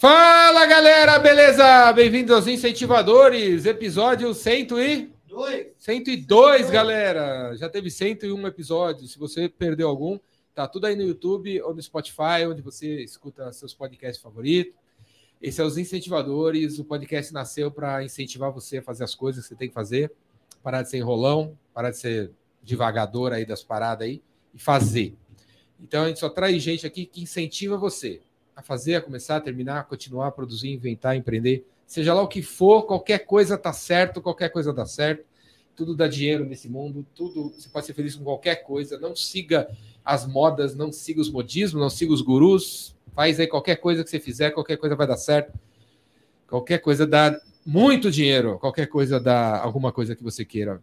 Fala galera, beleza? Bem-vindos aos Incentivadores, episódio 100 e... 102, galera. Já teve 101 episódios. Se você perdeu algum, tá tudo aí no YouTube ou no Spotify, onde você escuta seus podcasts favoritos. Esse é os Incentivadores. O podcast nasceu para incentivar você a fazer as coisas que você tem que fazer, parar de ser enrolão, parar de ser devagador aí das paradas aí e fazer. Então a gente só traz gente aqui que incentiva você a fazer, a começar, a terminar, a continuar, a produzir, inventar, empreender. Seja lá o que for, qualquer coisa tá certo, qualquer coisa dá certo. Tudo dá dinheiro nesse mundo, tudo você pode ser feliz com qualquer coisa. Não siga as modas, não siga os modismos, não siga os gurus. Faz aí qualquer coisa que você fizer, qualquer coisa vai dar certo. Qualquer coisa dá muito dinheiro, qualquer coisa dá alguma coisa que você queira.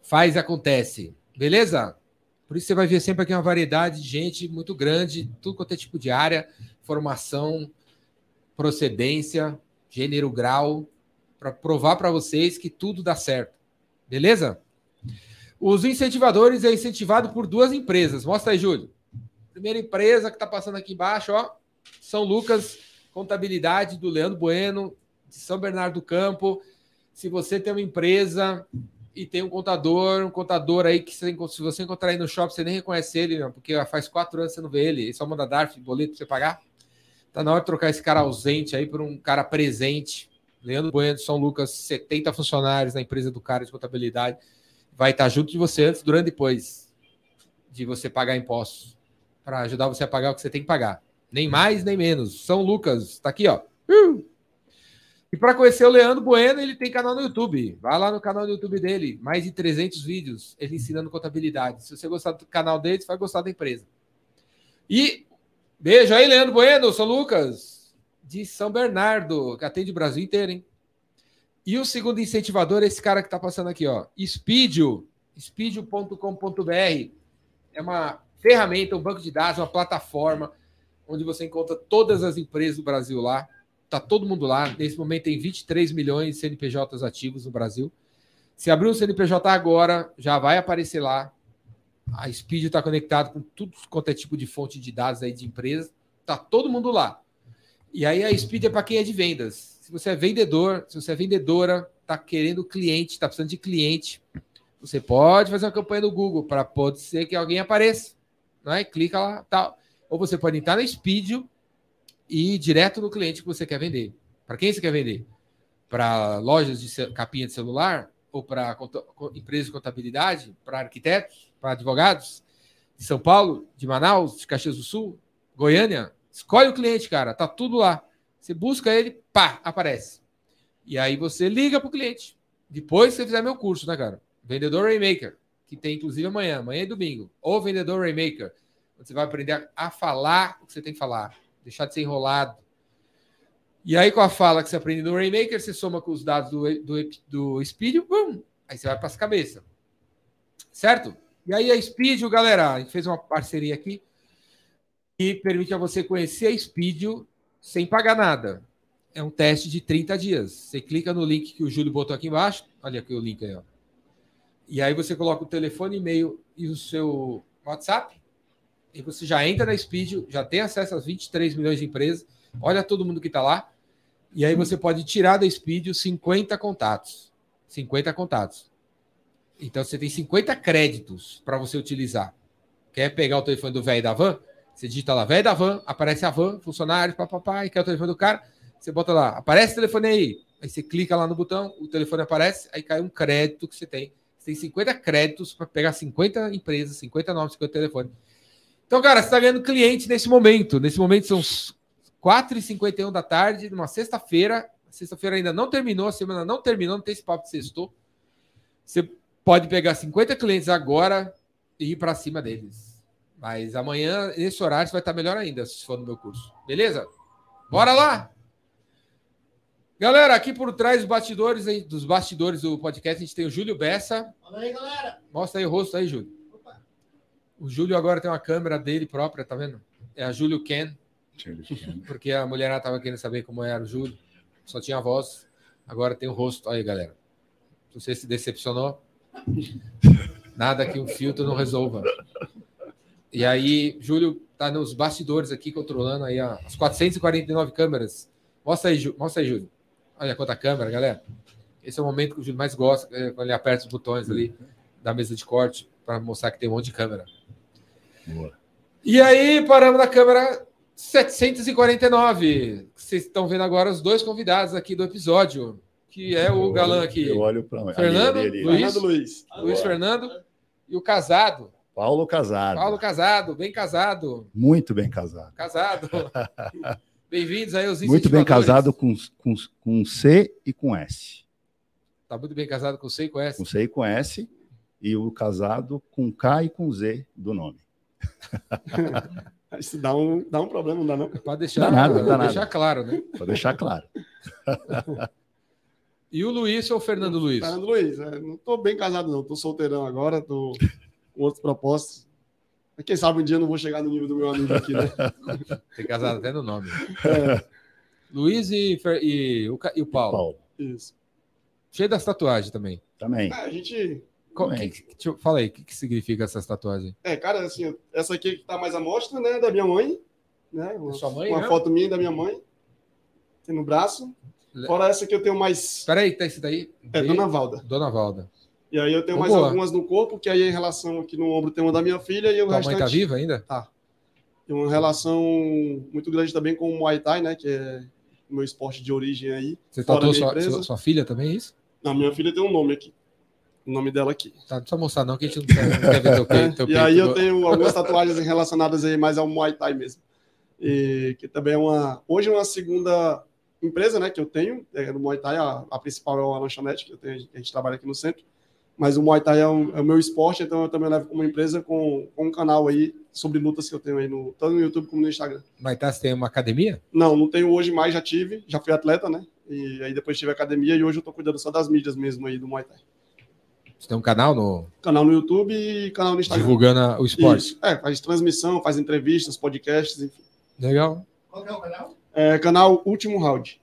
Faz acontece. Beleza? Por isso você vai ver sempre aqui uma variedade de gente muito grande, tudo quanto é tipo de área, formação, procedência, gênero, grau, para provar para vocês que tudo dá certo. Beleza? Os incentivadores é incentivado por duas empresas. Mostra aí, Júlio. Primeira empresa que está passando aqui embaixo, ó, São Lucas Contabilidade do Leandro Bueno, de São Bernardo do Campo. Se você tem uma empresa e tem um contador, um contador aí que se você encontrar aí no shopping, você nem reconhece ele, porque faz quatro anos que você não vê ele, ele só manda DARF, boleto para você pagar. Tá na hora de trocar esse cara ausente aí por um cara presente. Leandro Bueno, São Lucas, 70 funcionários na empresa do cara de contabilidade. Vai estar junto de você antes, durante e depois de você pagar impostos. Para ajudar você a pagar o que você tem que pagar. Nem mais, nem menos. São Lucas, tá aqui, ó. Uh! E para conhecer o Leandro Bueno, ele tem canal no YouTube. Vai lá no canal do YouTube dele, mais de 300 vídeos, ele ensinando contabilidade. Se você gostar do canal dele, você vai gostar da empresa. E beijo aí, Leandro Bueno, sou Lucas, de São Bernardo, que atende o Brasil inteiro, hein? E o segundo incentivador é esse cara que está passando aqui, ó. Speedio, speedio.com.br. É uma ferramenta, um banco de dados, uma plataforma onde você encontra todas as empresas do Brasil lá Tá todo mundo lá. Nesse momento tem 23 milhões de CNPJs ativos no Brasil. Se abrir um CNPJ agora, já vai aparecer lá. A Speed está conectado com tudo quanto é tipo de fonte de dados aí de empresas. Tá todo mundo lá. E aí a Speed é para quem é de vendas. Se você é vendedor, se você é vendedora, tá querendo cliente, tá precisando de cliente, você pode fazer uma campanha no Google para pode ser que alguém apareça, não é? Clica lá, tal. Ou você pode entrar na Speed e ir direto no cliente que você quer vender. Para quem você quer vender? Para lojas de capinha de celular? Ou para empresas de contabilidade? Para arquitetos? Para advogados? De São Paulo? De Manaus? De Caxias do Sul? Goiânia? Escolhe o cliente, cara. Tá tudo lá. Você busca ele, pá, aparece. E aí você liga para o cliente. Depois você fizer meu curso, né, cara? Vendedor Raymaker, que tem inclusive amanhã, amanhã é domingo. Ou Vendedor Raymaker. Você vai aprender a falar o que você tem que falar deixar de ser enrolado. E aí, com a fala que você aprende no Rainmaker, você soma com os dados do, do, do Speed, bum, aí você vai para as cabeças. Certo? E aí, a Speed, galera, a gente fez uma parceria aqui que permite a você conhecer a Speed sem pagar nada. É um teste de 30 dias. Você clica no link que o Júlio botou aqui embaixo. Olha aqui o link aí, ó. E aí você coloca o telefone, e-mail e o seu WhatsApp e você já entra na Speed, já tem acesso às 23 milhões de empresas, olha todo mundo que está lá, e aí você pode tirar da Speed os 50 contatos. 50 contatos. Então você tem 50 créditos para você utilizar. Quer pegar o telefone do velho da van? Você digita lá, velho da van, aparece a van, funcionário, papapá, e quer o telefone do cara, você bota lá, aparece o telefone aí. Aí você clica lá no botão, o telefone aparece, aí cai um crédito que você tem. Você tem 50 créditos para pegar 50 empresas, 50 nomes, 50 telefones. Então, cara, você está ganhando cliente nesse momento. Nesse momento são 4h51 da tarde, numa sexta-feira. Sexta-feira ainda não terminou, a semana não terminou, não tem esse papo de sextou. Você pode pegar 50 clientes agora e ir para cima deles. Mas amanhã, nesse horário, você vai estar melhor ainda se for no meu curso. Beleza? Bora lá! Galera, aqui por trás dos bastidores, dos bastidores do podcast, a gente tem o Júlio Bessa. Fala aí, galera. Mostra aí o rosto aí, Júlio. O Júlio agora tem uma câmera dele própria, tá vendo? É a Júlio Ken. Porque a mulherada tava querendo saber como era o Júlio. Só tinha a voz. Agora tem o rosto. Aí, galera. Se você se decepcionou, nada que um filtro não resolva. E aí, Júlio tá nos bastidores aqui controlando aí as 449 câmeras. Mostra aí, Ju, mostra aí, Júlio. Olha quanta câmera, galera. Esse é o momento que o Júlio mais gosta, é quando ele aperta os botões ali da mesa de corte para mostrar que tem um monte de câmera. Boa. E aí, paramos na câmera 749. Vocês estão vendo agora os dois convidados aqui do episódio, que é o galã aqui. Eu olho para Fernando, ali, ali, ali. Luiz, Fernando Luiz. Luiz Fernando e o casado. Paulo Casado. Paulo Casado, bem casado. Muito bem casado. Casado. Bem-vindos aí aos Muito bem casado com, com, com C e com S. Tá muito bem casado com C e com S? Com C e com S. E o casado com K e com Z do nome. Isso dá um, dá um problema, não dá não? Pode deixar, dá nada, dá deixar nada. claro, né? Pode deixar claro. e o Luiz ou o Fernando Luiz? Fernando Luiz. É, não estou bem casado, não. Estou solteirão agora, estou com outros propósitos. Quem sabe um dia eu não vou chegar no nível do meu amigo aqui, né? Tem casado até no nome. É. Luiz e, e, o, e o Paulo. Paulo. Isso. Cheio das tatuagens também. Também. É, a gente. Qual, que, que, eu, fala aí, o que, que significa essas tatuagens? É, cara, assim, essa aqui que tá mais à mostra, né, da minha mãe, né? Uma, sua mãe, uma né? foto minha da minha mãe, tem no braço. Fora essa que eu tenho mais. Peraí, tá esse daí? É, Dona Valda. Dona Valda. E aí eu tenho mais boa. algumas no corpo, que aí em relação aqui no ombro tem uma da minha filha e o Tua restante... mãe tá viva ainda? Tá. Tem uma relação muito grande também com o Muay Thai, né? Que é o meu esporte de origem aí. Você tatuou sua, sua, sua, filha também, é isso? Não, minha filha tem um nome aqui. O nome dela aqui. Tá, não precisa mostrar não, que a gente não quer, ver teu peito. Teu e aí eu tenho algumas tatuagens relacionadas aí mais ao Muay Thai mesmo. E que também é uma... Hoje é uma segunda empresa, né? Que eu tenho, é, no Muay Thai, a, a principal é a lanchonete, que, eu tenho, que a gente trabalha aqui no centro mas o Muay Thai é, um, é, o meu esporte, então eu também levo como empresa com, com, um canal aí sobre lutas que eu tenho aí, no, tanto no YouTube como no Instagram. Muay Thai, você tem uma academia? Não, não tenho hoje mais, já tive, já fui atleta, né? E aí depois tive academia e hoje eu tô cuidando só das mídias mesmo aí do Muay Thai. Você tem um canal no... Canal no YouTube e canal no Instagram. Divulgando o esporte? Isso. É, faz transmissão, faz entrevistas, podcasts, enfim. Legal. Qual é o canal? É, canal Último Round.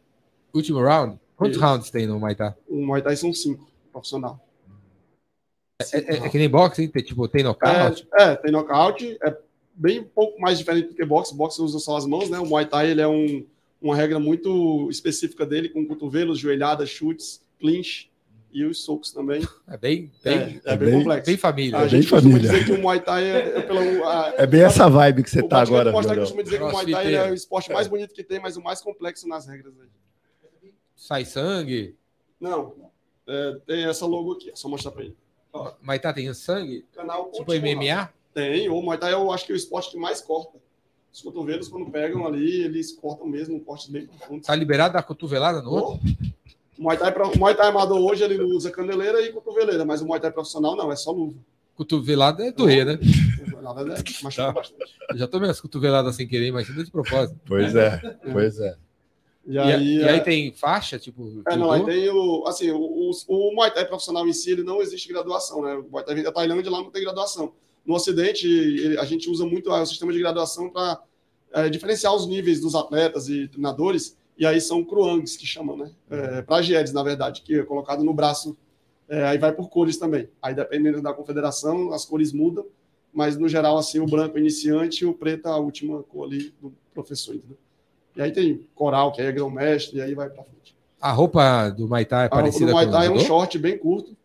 Último Round? Quantos Isso. rounds tem no Muay Thai? O Muay Thai são cinco, profissional. É, é, é, que nem boxe, tem, tipo, tem nocaute? É, é, tem nocaute. É bem um pouco mais diferente do que boxe. Boxe usa só as mãos, né? O Muay Thai ele é um, uma regra muito específica dele, com cotovelos, joelhadas, chutes, clinch e os socos também. É bem, bem, é, é bem, bem, complexo. Bem família. A é gente bem família. dizer que o Muay Thai é, é pela. A, é bem essa vibe que você tá agora. O costuma dizer que o Muay Thai é o esporte mais bonito que tem, mas o mais complexo nas regras. Sai sangue? Não. É, tem essa logo aqui, é só mostrar para ele. Ó, Muay Thai tem sangue? Canal tipo MMA? Tem, o Muay Thai eu acho que é o esporte que mais corta. Os cotovelos, quando pegam ali, eles cortam mesmo, cortes bem profundos. Tá liberado da cotovelada no outro? O Muay Thai, o Muay Thai amador hoje ele usa caneleira e cotoveleira, mas o Muay Thai profissional não, é só luva. Cotovelada é doer, né? Cotovelada é machuca tá. bastante. Já tomei as cotoveladas sem querer, mas de propósito. Pois é, pois é. E, e aí, e aí é... tem faixa, tipo. É, não, aí tem o. Assim, o, o, o Muay Thai profissional em si, ele não existe graduação, né? O Muay Thai da Tailândia lá não tem graduação. No Ocidente, ele, a gente usa muito o sistema de graduação para é, diferenciar os níveis dos atletas e treinadores, e aí são cruangs que chamam, né? É, Pragiedes, na verdade, que é colocado no braço. É, aí vai por cores também. Aí, dependendo da confederação, as cores mudam, mas no geral, assim, o branco é iniciante e o preto é a última cor ali do professor, entendeu? E aí tem coral, que aí é grão-mestre, e aí vai para frente. A roupa do Muay Thai é parecida com A roupa do Muay Thai é um short bem curto,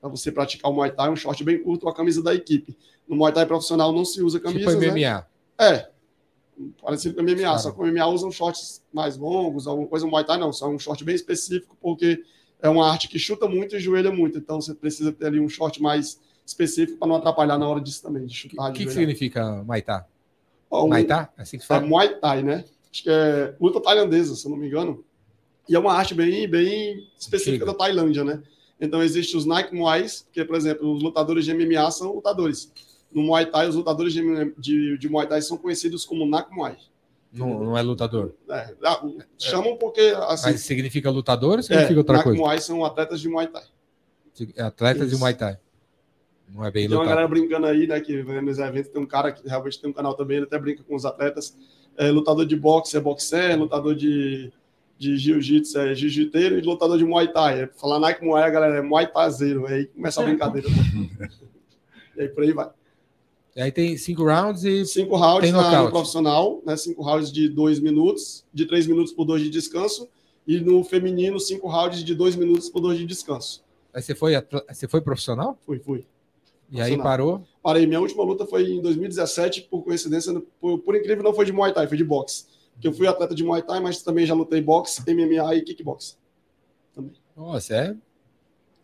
para você praticar o Muay Thai, um short bem curto, a camisa da equipe. No Muay Thai profissional não se usa camisa, tipo MMA. Né? É, parecido com MMA, só que o MMA usam shorts mais longos, alguma coisa, o Muay Thai não, só um short bem específico, porque é uma arte que chuta muito e joelha muito, então você precisa ter ali um short mais específico para não atrapalhar na hora disso também, de chutar. O que, que significa Muay Thai? Oh, Muay Thai? É assim que fala? É Muay Thai, né? acho que é luta tailandesa, se eu não me engano. E é uma arte bem, bem específica da Tailândia, né? Então, existe os Nike Muais, que, por exemplo, os lutadores de MMA são lutadores. No Muay Thai, os lutadores de, de, de Muay Thai são conhecidos como Nak Muay. Não, não é lutador. É, ah, chamam porque. Assim, Mas significa lutador ou significa é, outra Nak coisa? Muay são atletas de Muay Thai. Atletas Isso. de Muay Thai. Não é bem Tem uma galera brincando aí, né? Que nos eventos tem um cara que realmente tem um canal também, ele até brinca com os atletas é, lutador de boxe é boxer, lutador de, de jiu-jitsu é jiu-jiteiro e lutador de muay thai. É, falar Nike Muay, a galera é muay thaizeiro. Aí começa a brincadeira. e aí por aí vai. E aí tem cinco rounds e. Cinco rounds na, no profissional, né? Cinco rounds de dois minutos, de três minutos por dois de descanso. E no feminino, cinco rounds de dois minutos por dois de descanso. Aí você foi, você foi profissional? Fui, fui. E aí parou? Parei. Minha última luta foi em 2017, por coincidência, por, por incrível, não foi de Muay Thai, foi de boxe. Que eu fui atleta de Muay Thai, mas também já lutei boxe, MMA e kickbox. Também. Nossa, é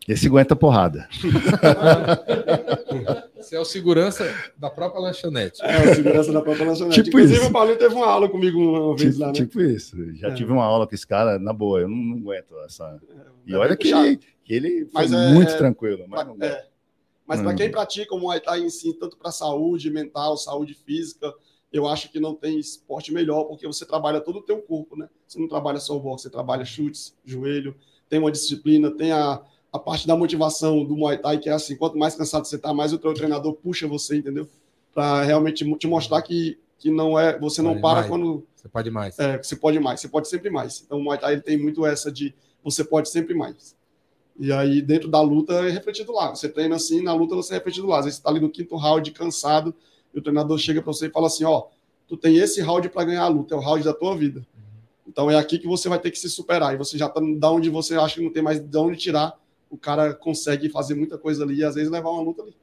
esse aguenta porrada. Você é o segurança da própria lanchonete. É, o segurança da própria lanchonete. Tipo Inclusive, isso. o Paulinho teve uma aula comigo uma vez tipo, lá, né? Tipo isso. Já é. tive uma aula com esse cara, na boa, eu não, não aguento essa. É, e olha que ele, que ele foi é, muito é, tranquilo. Mas, pra, é. mas para quem pratica o Muay Thai em si, tanto para saúde mental, saúde física, eu acho que não tem esporte melhor, porque você trabalha todo o teu corpo, né? Você não trabalha só o boxe, você trabalha chutes, joelho, tem uma disciplina, tem a a parte da motivação do Muay Thai, que é assim, quanto mais cansado você tá, mais o teu treinador puxa você, entendeu? Para realmente te mostrar que, que não é, você não pode para mais. quando você pode mais. É, você pode mais, você pode sempre mais. Então o Muay Thai ele tem muito essa de você pode sempre mais. E aí dentro da luta é refletido lá. Você treina assim, na luta você é refletido lá. Às vezes você tá ali no quinto round cansado, e o treinador chega para você e fala assim, ó, tu tem esse round para ganhar a luta, é o round da tua vida. Então é aqui que você vai ter que se superar. E você já tá da onde você acha que não tem mais de onde tirar o cara consegue fazer muita coisa ali e às vezes levar uma luta ali.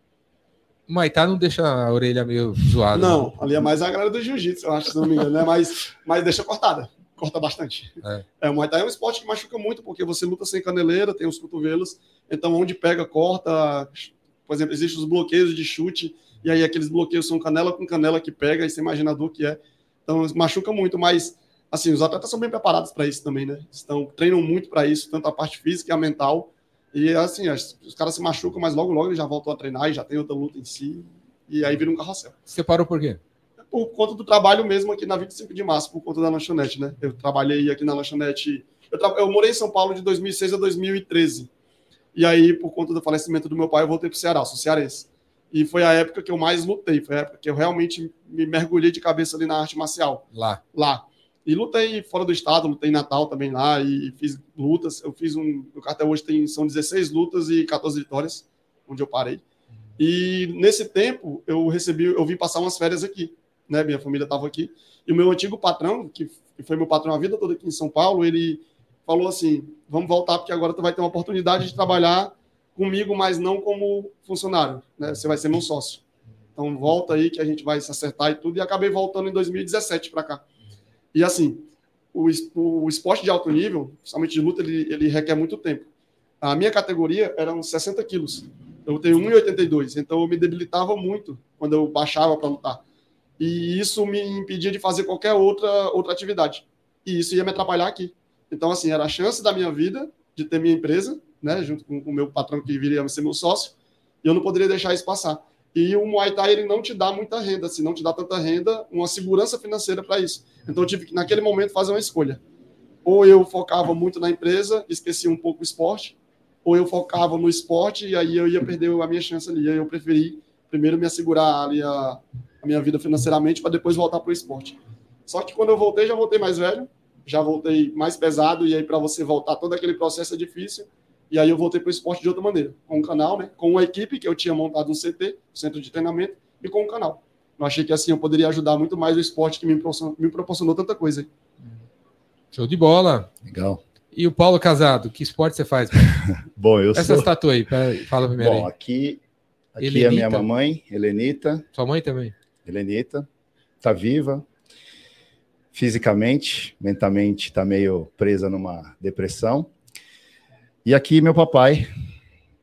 O Maitá não deixa a orelha meio zoada. Não, né? ali é mais a galera do jiu-jitsu, eu acho, se não me engano, né? Mas, mas deixa cortada, corta bastante. É. é. o Muay Thai é um esporte que machuca muito, porque você luta sem caneleira, tem os cotovelos, então onde pega, corta. Por exemplo, existem os bloqueios de chute, e aí aqueles bloqueios são canela com canela que pega, e você imagina a dor que é. Então machuca muito, mas assim, os atletas são bem preparados para isso também, né? Estão, treinam muito para isso, tanto a parte física e a mental. E assim, os caras se machucam, mas logo, logo ele já voltou a treinar e já tem outra luta em si. E aí vira um carrossel. Você parou por quê? Por conta do trabalho mesmo aqui na 25 de março, por conta da lanchonete, né? Eu trabalhei aqui na lanchonete. Eu, tra... eu morei em São Paulo de 2006 a 2013. E aí, por conta do falecimento do meu pai, eu voltei para o Ceará, sou cearense. E foi a época que eu mais lutei, foi a época que eu realmente me mergulhei de cabeça ali na arte marcial. Lá. Lá. E lutei fora do estado, lutei em Natal também lá e fiz lutas. Eu fiz um. Até hoje tem, são 16 lutas e 14 vitórias, onde eu parei. E nesse tempo eu recebi, eu vim passar umas férias aqui, né? Minha família estava aqui. E o meu antigo patrão, que foi meu patrão a vida toda aqui em São Paulo, ele falou assim: vamos voltar, porque agora tu vai ter uma oportunidade de trabalhar comigo, mas não como funcionário, né? Você vai ser meu sócio. Então volta aí que a gente vai se acertar e tudo. E acabei voltando em 2017 para cá. E assim, o, o esporte de alto nível, principalmente de luta, ele, ele requer muito tempo. A minha categoria eram 60 quilos. Eu tenho 1,82, então eu me debilitava muito quando eu baixava para lutar. E isso me impedia de fazer qualquer outra, outra atividade. E isso ia me atrapalhar aqui. Então, assim, era a chance da minha vida de ter minha empresa, né, junto com o meu patrão que viria a ser meu sócio, e eu não poderia deixar isso passar. E o Muay Thai ele não te dá muita renda, se não te dá tanta renda, uma segurança financeira para isso. Então eu tive que, naquele momento, fazer uma escolha. Ou eu focava muito na empresa, esquecia um pouco o esporte, ou eu focava no esporte e aí eu ia perder a minha chance ali. Aí eu preferi primeiro me assegurar ali a, a minha vida financeiramente para depois voltar para o esporte. Só que quando eu voltei, já voltei mais velho, já voltei mais pesado, e aí para você voltar todo aquele processo é difícil. E aí eu voltei para o esporte de outra maneira, com um canal, né? Com uma equipe que eu tinha montado um CT, centro de treinamento, e com um canal. Eu achei que assim eu poderia ajudar muito mais o esporte que me proporcionou, me proporcionou tanta coisa. Show de bola. Legal. E o Paulo Casado, que esporte você faz? Bom, eu Essa sou... tatu aí, fala primeiro Bom, aí. aqui, aqui é a minha mamãe, Helenita. Sua mãe também? Helenita. Tá viva. Fisicamente, mentalmente tá meio presa numa depressão. E aqui meu papai,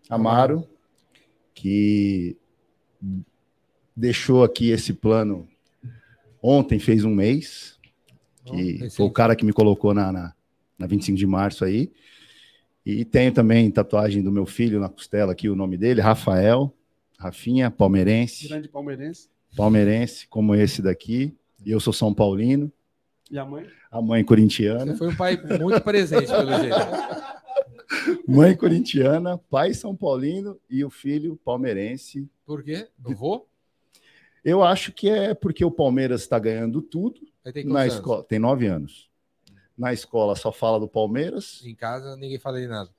Amaro, que deixou aqui esse plano ontem, fez um mês, que foi o cara que me colocou na, na, na 25 de março aí. E tenho também tatuagem do meu filho na costela aqui, o nome dele, Rafael, Rafinha, palmeirense. Grande palmeirense. Palmeirense, como esse daqui. E eu sou São Paulino. E a mãe? A mãe corintiana. Você foi um pai muito presente, pelo jeito. Mãe corintiana, pai São Paulino e o filho palmeirense. Por quê? Eu vou? Eu acho que é porque o Palmeiras está ganhando tudo. Na escola tem nove anos. Na escola só fala do Palmeiras. Em casa ninguém fala de nada.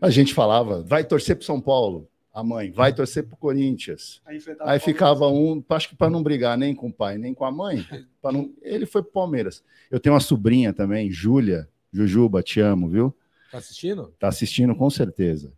A gente falava, vai torcer para São Paulo. A mãe, vai torcer pro Corinthians. Aí, Aí ficava um, acho que para não brigar nem com o pai, nem com a mãe, não, ele foi pro Palmeiras. Eu tenho uma sobrinha também, Júlia, Jujuba, te amo, viu? Tá assistindo? Tá assistindo com certeza.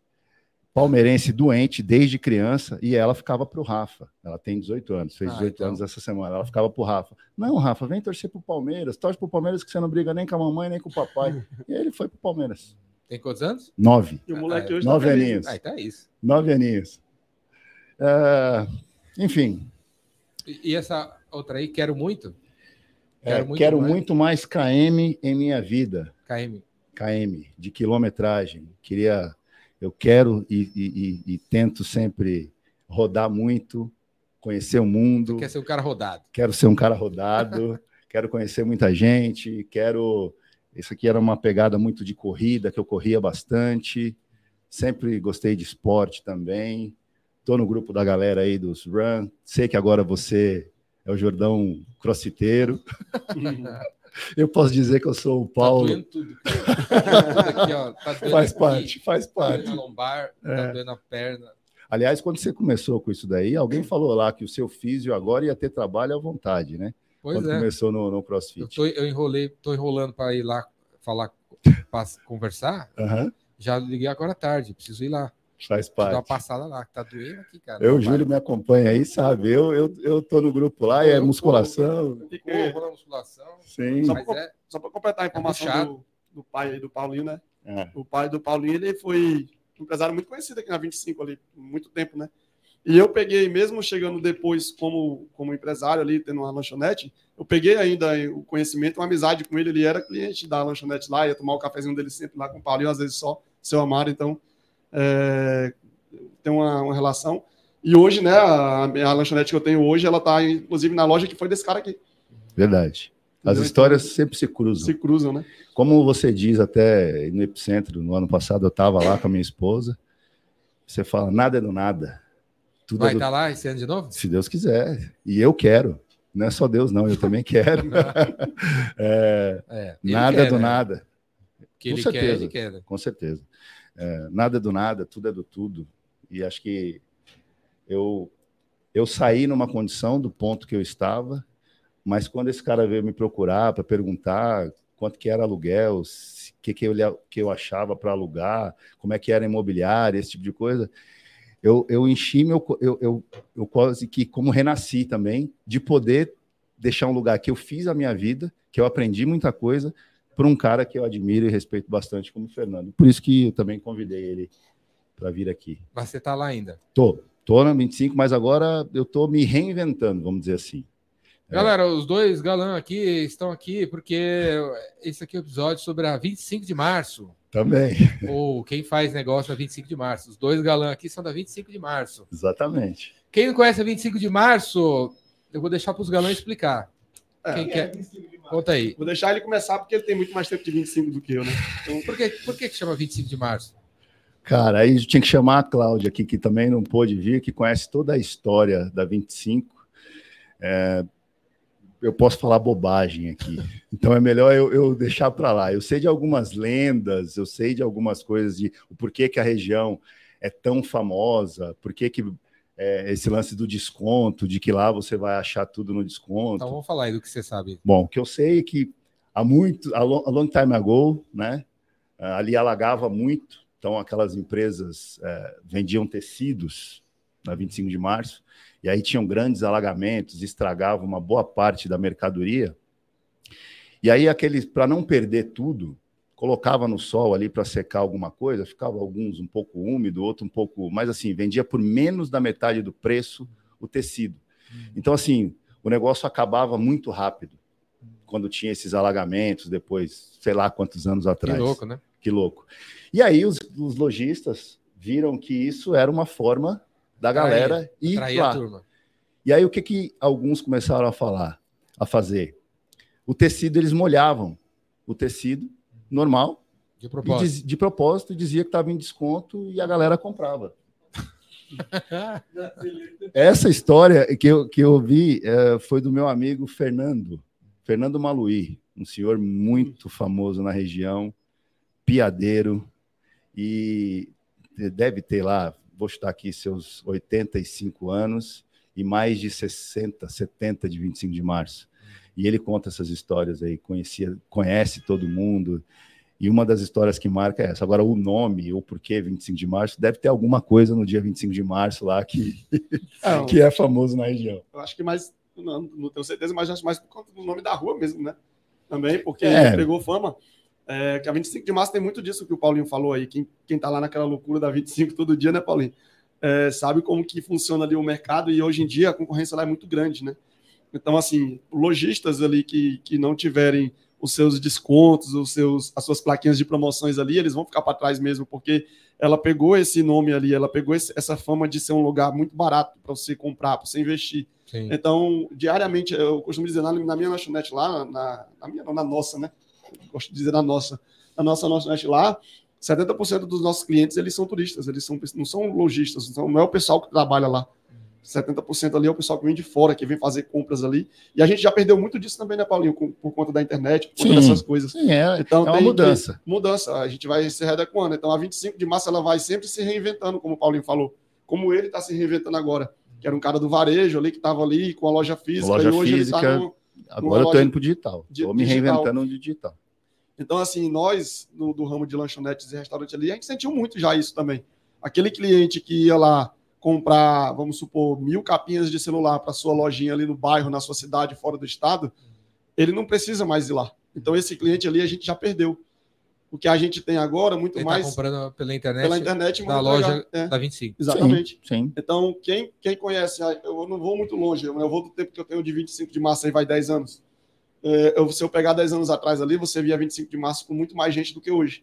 Palmeirense doente desde criança e ela ficava pro Rafa. Ela tem 18 anos, fez 18 ah, então. anos essa semana. Ela ficava pro Rafa. Não, Rafa, vem torcer pro Palmeiras. Torce pro Palmeiras que você não briga nem com a mamãe, nem com o papai. e ele foi pro Palmeiras. Tem quantos anos? Nove. E o moleque hoje tá Nove tá aninhos. Ah, então é isso. Nove aninhos. É, enfim. E, e, essa outra aí, quero muito? Quero, é, muito, quero mais. muito mais KM em minha vida. KM. KM, de quilometragem. Queria, eu quero e, e, e tento sempre rodar muito, conhecer o mundo. Você quer ser um cara rodado? Quero ser um cara rodado, quero conhecer muita gente, quero isso aqui era uma pegada muito de corrida, que eu corria bastante. Sempre gostei de esporte também. Estou no grupo da galera aí dos Run. Sei que agora você é o Jordão crossfiteiro. eu posso dizer que eu sou o tá Paulo. Tá tudo. aqui, ó, tá faz aqui, parte, faz parte. Tá lombar, tá é. tá doendo a perna. Aliás, quando você começou com isso daí, alguém falou lá que o seu físio agora ia ter trabalho à vontade, né? Pois quando é. começou no, no CrossFit. Eu, tô, eu enrolei, tô enrolando para ir lá falar, pra conversar. Uhum. Já liguei agora à tarde, preciso ir lá. Faz parte. Dar uma passada lá, que tá doendo aqui, cara. Eu, o Júlio me acompanha aí, sabe? Eu, eu, eu tô no grupo lá e é musculação. Na musculação. Sim. Só para é, completar a informação é do, do pai do Paulinho, né? É. O pai do Paulinho, ele foi um empresário muito conhecido aqui na 25 ali, muito tempo, né? E eu peguei, mesmo chegando depois como, como empresário ali, tendo uma lanchonete, eu peguei ainda o conhecimento, uma amizade com ele. Ele era cliente da lanchonete lá, ia tomar o cafezinho dele sempre lá com o Paulinho, às vezes só, seu Amaro. Então, é, tem uma, uma, relação. E hoje, né, a, a, lanchonete que eu tenho hoje, ela está inclusive na loja que foi desse cara aqui. Verdade. As histórias então, sempre se cruzam. Se cruzam, né? Como você diz até no Epicentro, no ano passado eu estava lá com a minha esposa, você fala, nada é do nada tudo Vai estar tá lá esse ano de novo? Se Deus quiser. E eu quero. Não é só Deus, não, eu também quero. é, é, nada quer, do né? nada. Que com certeza, quer, ele quer. Né? Com certeza. É, nada do nada, tudo é do tudo. E acho que eu, eu saí numa condição do ponto que eu estava, mas quando esse cara veio me procurar para perguntar quanto que era aluguel, o que, que, eu, que eu achava para alugar, como é que era imobiliário, esse tipo de coisa, eu, eu enchi meu. Eu, eu, eu quase que, como renasci também, de poder deixar um lugar que eu fiz a minha vida, que eu aprendi muita coisa, por um cara que eu admiro e respeito bastante, como o Fernando. Por isso que eu também convidei ele para vir aqui. Mas você está lá ainda? Tô. Tô na 25, mas agora eu tô me reinventando, vamos dizer assim. Galera, é. os dois galãs aqui estão aqui porque esse aqui é o episódio sobre a 25 de março. Também. Ou quem faz negócio na 25 de março. Os dois galãs aqui são da 25 de março. Exatamente. Quem não conhece a 25 de março, eu vou deixar para os galãs explicar. É, quem quer? Conta aí. Vou deixar ele começar porque ele tem muito mais tempo de 25 do que eu, né? Então... Por, que, por que, que chama 25 de março? Cara, aí tinha que chamar a Cláudia aqui, que também não pôde vir, que conhece toda a história da 25. É, eu posso falar bobagem aqui. Então é melhor eu, eu deixar para lá. Eu sei de algumas lendas, eu sei de algumas coisas de o porquê que a região é tão famosa, por que é, esse lance do desconto, de que lá você vai achar tudo no desconto. Então vamos falar aí do que você sabe. Bom, o que eu sei é que há muito, a long, a long time ago, né, ali alagava muito, então aquelas empresas é, vendiam tecidos na 25 de março, e aí tinham grandes alagamentos, estragavam uma boa parte da mercadoria. E aí aqueles, para não perder tudo, colocava no sol ali para secar alguma coisa, ficava alguns um pouco úmido, outro um pouco, mas assim, vendia por menos da metade do preço o tecido. Então assim, o negócio acabava muito rápido quando tinha esses alagamentos depois, sei lá quantos anos atrás. Que louco, né? Que louco. E aí os, os lojistas viram que isso era uma forma da galera e lá. E aí o que que alguns começaram a falar, a fazer? O tecido eles molhavam, o tecido normal, de propósito, diz, de propósito dizia que estava em desconto e a galera comprava. Essa história que eu, que eu vi é, foi do meu amigo Fernando, Fernando Maluí, um senhor muito famoso na região, piadeiro, e deve ter lá vou chutar aqui, seus 85 anos e mais de 60, 70 de 25 de março. E ele conta essas histórias aí, conhecia, conhece todo mundo. E uma das histórias que marca é essa. Agora, o nome, ou porquê 25 de março, deve ter alguma coisa no dia 25 de março lá que é, que é famoso na região. Eu acho que mais, não, não tenho certeza, mas acho mais por conta do nome da rua mesmo, né? Também, porque é. pegou fama. É, que a 25 de março tem muito disso que o Paulinho falou aí. Quem, quem tá lá naquela loucura da 25 todo dia, né, Paulinho? É, sabe como que funciona ali o mercado e hoje em dia a concorrência lá é muito grande, né? Então, assim, lojistas ali que, que não tiverem os seus descontos, os seus, as suas plaquinhas de promoções ali, eles vão ficar para trás mesmo, porque ela pegou esse nome ali, ela pegou esse, essa fama de ser um lugar muito barato para você comprar, para você investir. Sim. Então, diariamente, eu costumo dizer na, na minha lanchonete lá, na, na minha, não, na nossa, né? gosto de dizer na nossa, na nossa lanchonete lá, 70% dos nossos clientes eles são turistas, eles são, não são lojistas, então não é o pessoal que trabalha lá. 70% ali é o pessoal que vem de fora, que vem fazer compras ali. E a gente já perdeu muito disso também, né, Paulinho? Com, por conta da internet, por conta sim, dessas coisas. Sim, é, então, é uma mudança. mudança. A gente vai se readequando. Então, a 25 de março, ela vai sempre se reinventando, como o Paulinho falou. Como ele está se reinventando agora. Que era um cara do varejo ali, que estava ali com a loja física. Loja e hoje tá física, ele está no, Agora eu estou indo para o digital. Estou me reinventando no digital. Então, assim, nós, no, do ramo de lanchonetes e restaurantes ali, a gente sentiu muito já isso também. Aquele cliente que ia lá comprar, vamos supor, mil capinhas de celular para sua lojinha ali no bairro, na sua cidade, fora do estado, ele não precisa mais ir lá. Então, esse cliente ali a gente já perdeu. O que a gente tem agora, muito ele tá mais. Tá comprando pela internet. Pela internet, na loja é, da 25. Exatamente. Sim, sim. Então, quem, quem conhece, eu não vou muito longe, eu vou do tempo que eu tenho de 25 de março, aí vai 10 anos. É, eu, se eu pegar 10 anos atrás ali, você via 25 de março com muito mais gente do que hoje.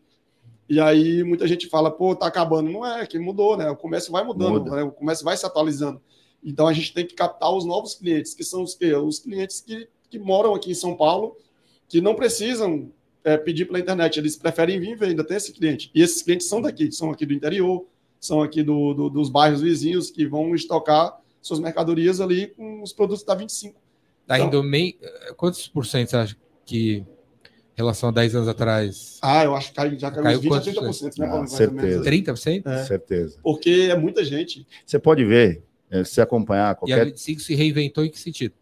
E aí muita gente fala, pô, tá acabando. Não é, que mudou, né? O comércio vai mudando, né? o comércio vai se atualizando. Então a gente tem que captar os novos clientes, que são os quê? Os clientes que, que moram aqui em São Paulo, que não precisam é, pedir pela internet, eles preferem vir ver, ainda tem esse cliente. E esses clientes são daqui, são aqui do interior, são aqui do, do, dos bairros vizinhos que vão estocar suas mercadorias ali com os produtos da 25. Tá então, indo meio. Quantos por cento você acha que em relação a 10 anos atrás? Ah, eu acho que já caiu, caiu 20 a 30%, né, ah, certeza. 30%? É. Certeza. Porque é muita gente. Você pode ver, é, se acompanhar qualquer. E a 25 se reinventou em que sentido?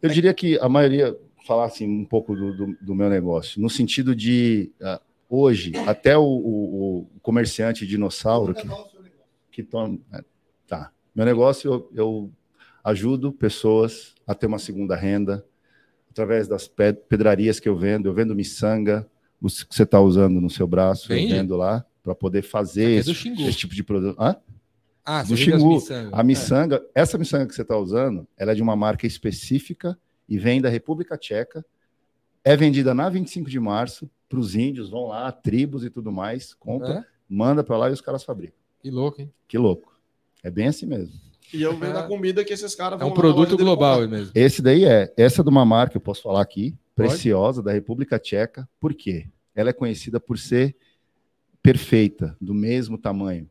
Eu diria que a maioria, falar assim um pouco do, do, do meu negócio, no sentido de uh, hoje, até o, o, o comerciante dinossauro que, que toma. É, tá. Meu negócio, eu, eu ajudo pessoas a ter uma segunda renda através das pedrarias que eu vendo. Eu vendo miçanga, os que você está usando no seu braço, Vende? eu vendo lá para poder fazer esse, esse, tipo de produto. Hã? Ah, do Xingu. A miçanga, é. essa miçanga que você está usando, ela é de uma marca específica e vem da República Tcheca. É vendida na 25 de março para os índios, vão lá, tribos e tudo mais, compra, é? manda para lá e os caras fabricam. Que louco, hein? Que louco. É bem assim mesmo. E eu vendo a é. comida que esses caras vão. É um produto global mesmo. Esse daí é. Essa é de uma marca, eu posso falar aqui, preciosa, da República Tcheca. Por quê? Ela é conhecida por ser perfeita, do mesmo tamanho.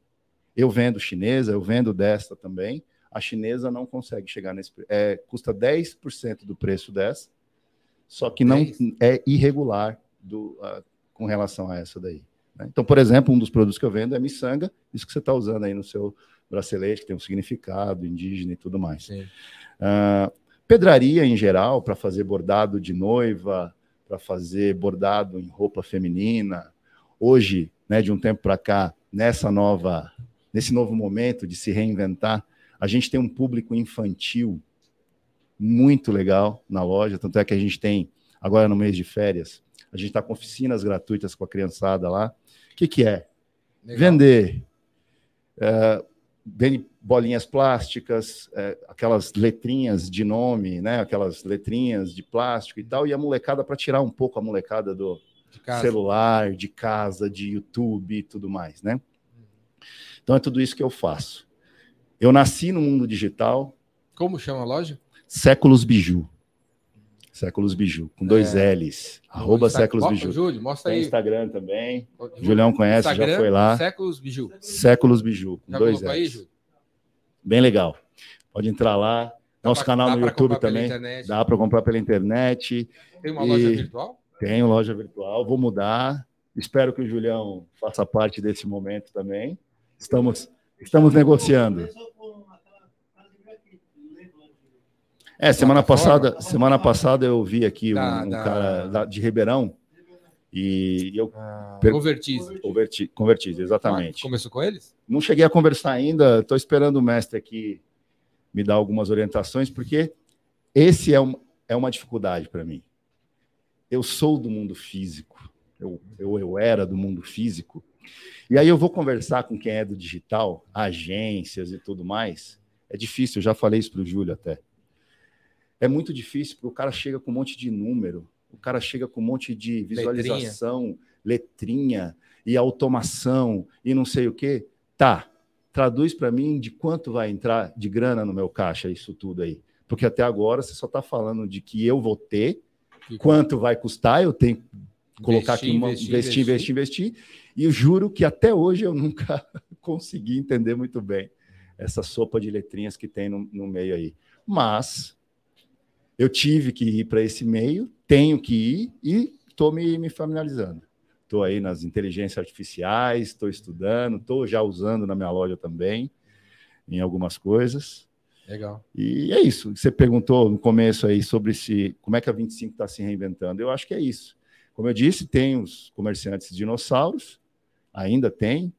Eu vendo chinesa, eu vendo desta também. A chinesa não consegue chegar nesse é, custa 10% do preço dessa, só que não 10. é irregular do, uh, com relação a essa daí. Né? Então, por exemplo, um dos produtos que eu vendo é miçanga, isso que você está usando aí no seu bracelete, que tem um significado indígena e tudo mais. Uh, pedraria em geral, para fazer bordado de noiva, para fazer bordado em roupa feminina. Hoje, né, de um tempo para cá, nessa nova, nesse novo momento de se reinventar, a gente tem um público infantil muito legal na loja, tanto é que a gente tem, agora no mês de férias, a gente está com oficinas gratuitas com a criançada lá. O que, que é? Legal. Vender uh, vende bolinhas plásticas, é, aquelas letrinhas de nome, né? Aquelas letrinhas de plástico e tal, e a molecada para tirar um pouco a molecada do de celular, de casa, de YouTube e tudo mais, né? Então é tudo isso que eu faço. Eu nasci no mundo digital. Como chama a loja? Séculos Biju. Séculos Biju, com dois é. L's. Arroba Séculos Biju. Júlio, mostra Tem aí. Instagram também. Júlio. Julião conhece, Instagram, já foi lá. Séculos Biju. Séculos Biju, com já dois L's. Aí, Júlio? Bem legal. Pode entrar lá. Nosso pra, canal no YouTube também. Dá para comprar pela internet. Tem uma e... loja virtual? Tenho loja virtual. Vou mudar. Espero que o Julião faça parte desse momento também. Estamos Estamos negociando. É, semana passada, semana passada eu vi aqui um, um cara de Ribeirão e eu ah, per... Convertize. Converti, convertize, exatamente. Ah, começou com eles? Não cheguei a conversar ainda, estou esperando o mestre aqui me dar algumas orientações, porque esse é, um, é uma dificuldade para mim. Eu sou do mundo físico, eu, eu, eu era do mundo físico, e aí eu vou conversar com quem é do digital, agências e tudo mais. É difícil, eu já falei isso para o Júlio até. É muito difícil, porque o cara chega com um monte de número, o cara chega com um monte de visualização, letrinha, letrinha e automação e não sei o quê. Tá, traduz para mim de quanto vai entrar de grana no meu caixa isso tudo aí. Porque até agora você só está falando de que eu vou ter, quanto vai custar, eu tenho que colocar investir, aqui, uma, investir, investir, investir, investir, e eu juro que até hoje eu nunca consegui entender muito bem essa sopa de letrinhas que tem no, no meio aí. Mas eu tive que ir para esse meio, tenho que ir e estou me, me familiarizando. Estou aí nas inteligências artificiais, estou estudando, estou já usando na minha loja também, em algumas coisas. Legal. E é isso. Você perguntou no começo aí sobre se como é que a 25 está se reinventando. Eu acho que é isso. Como eu disse, tem os comerciantes dinossauros, ainda tem,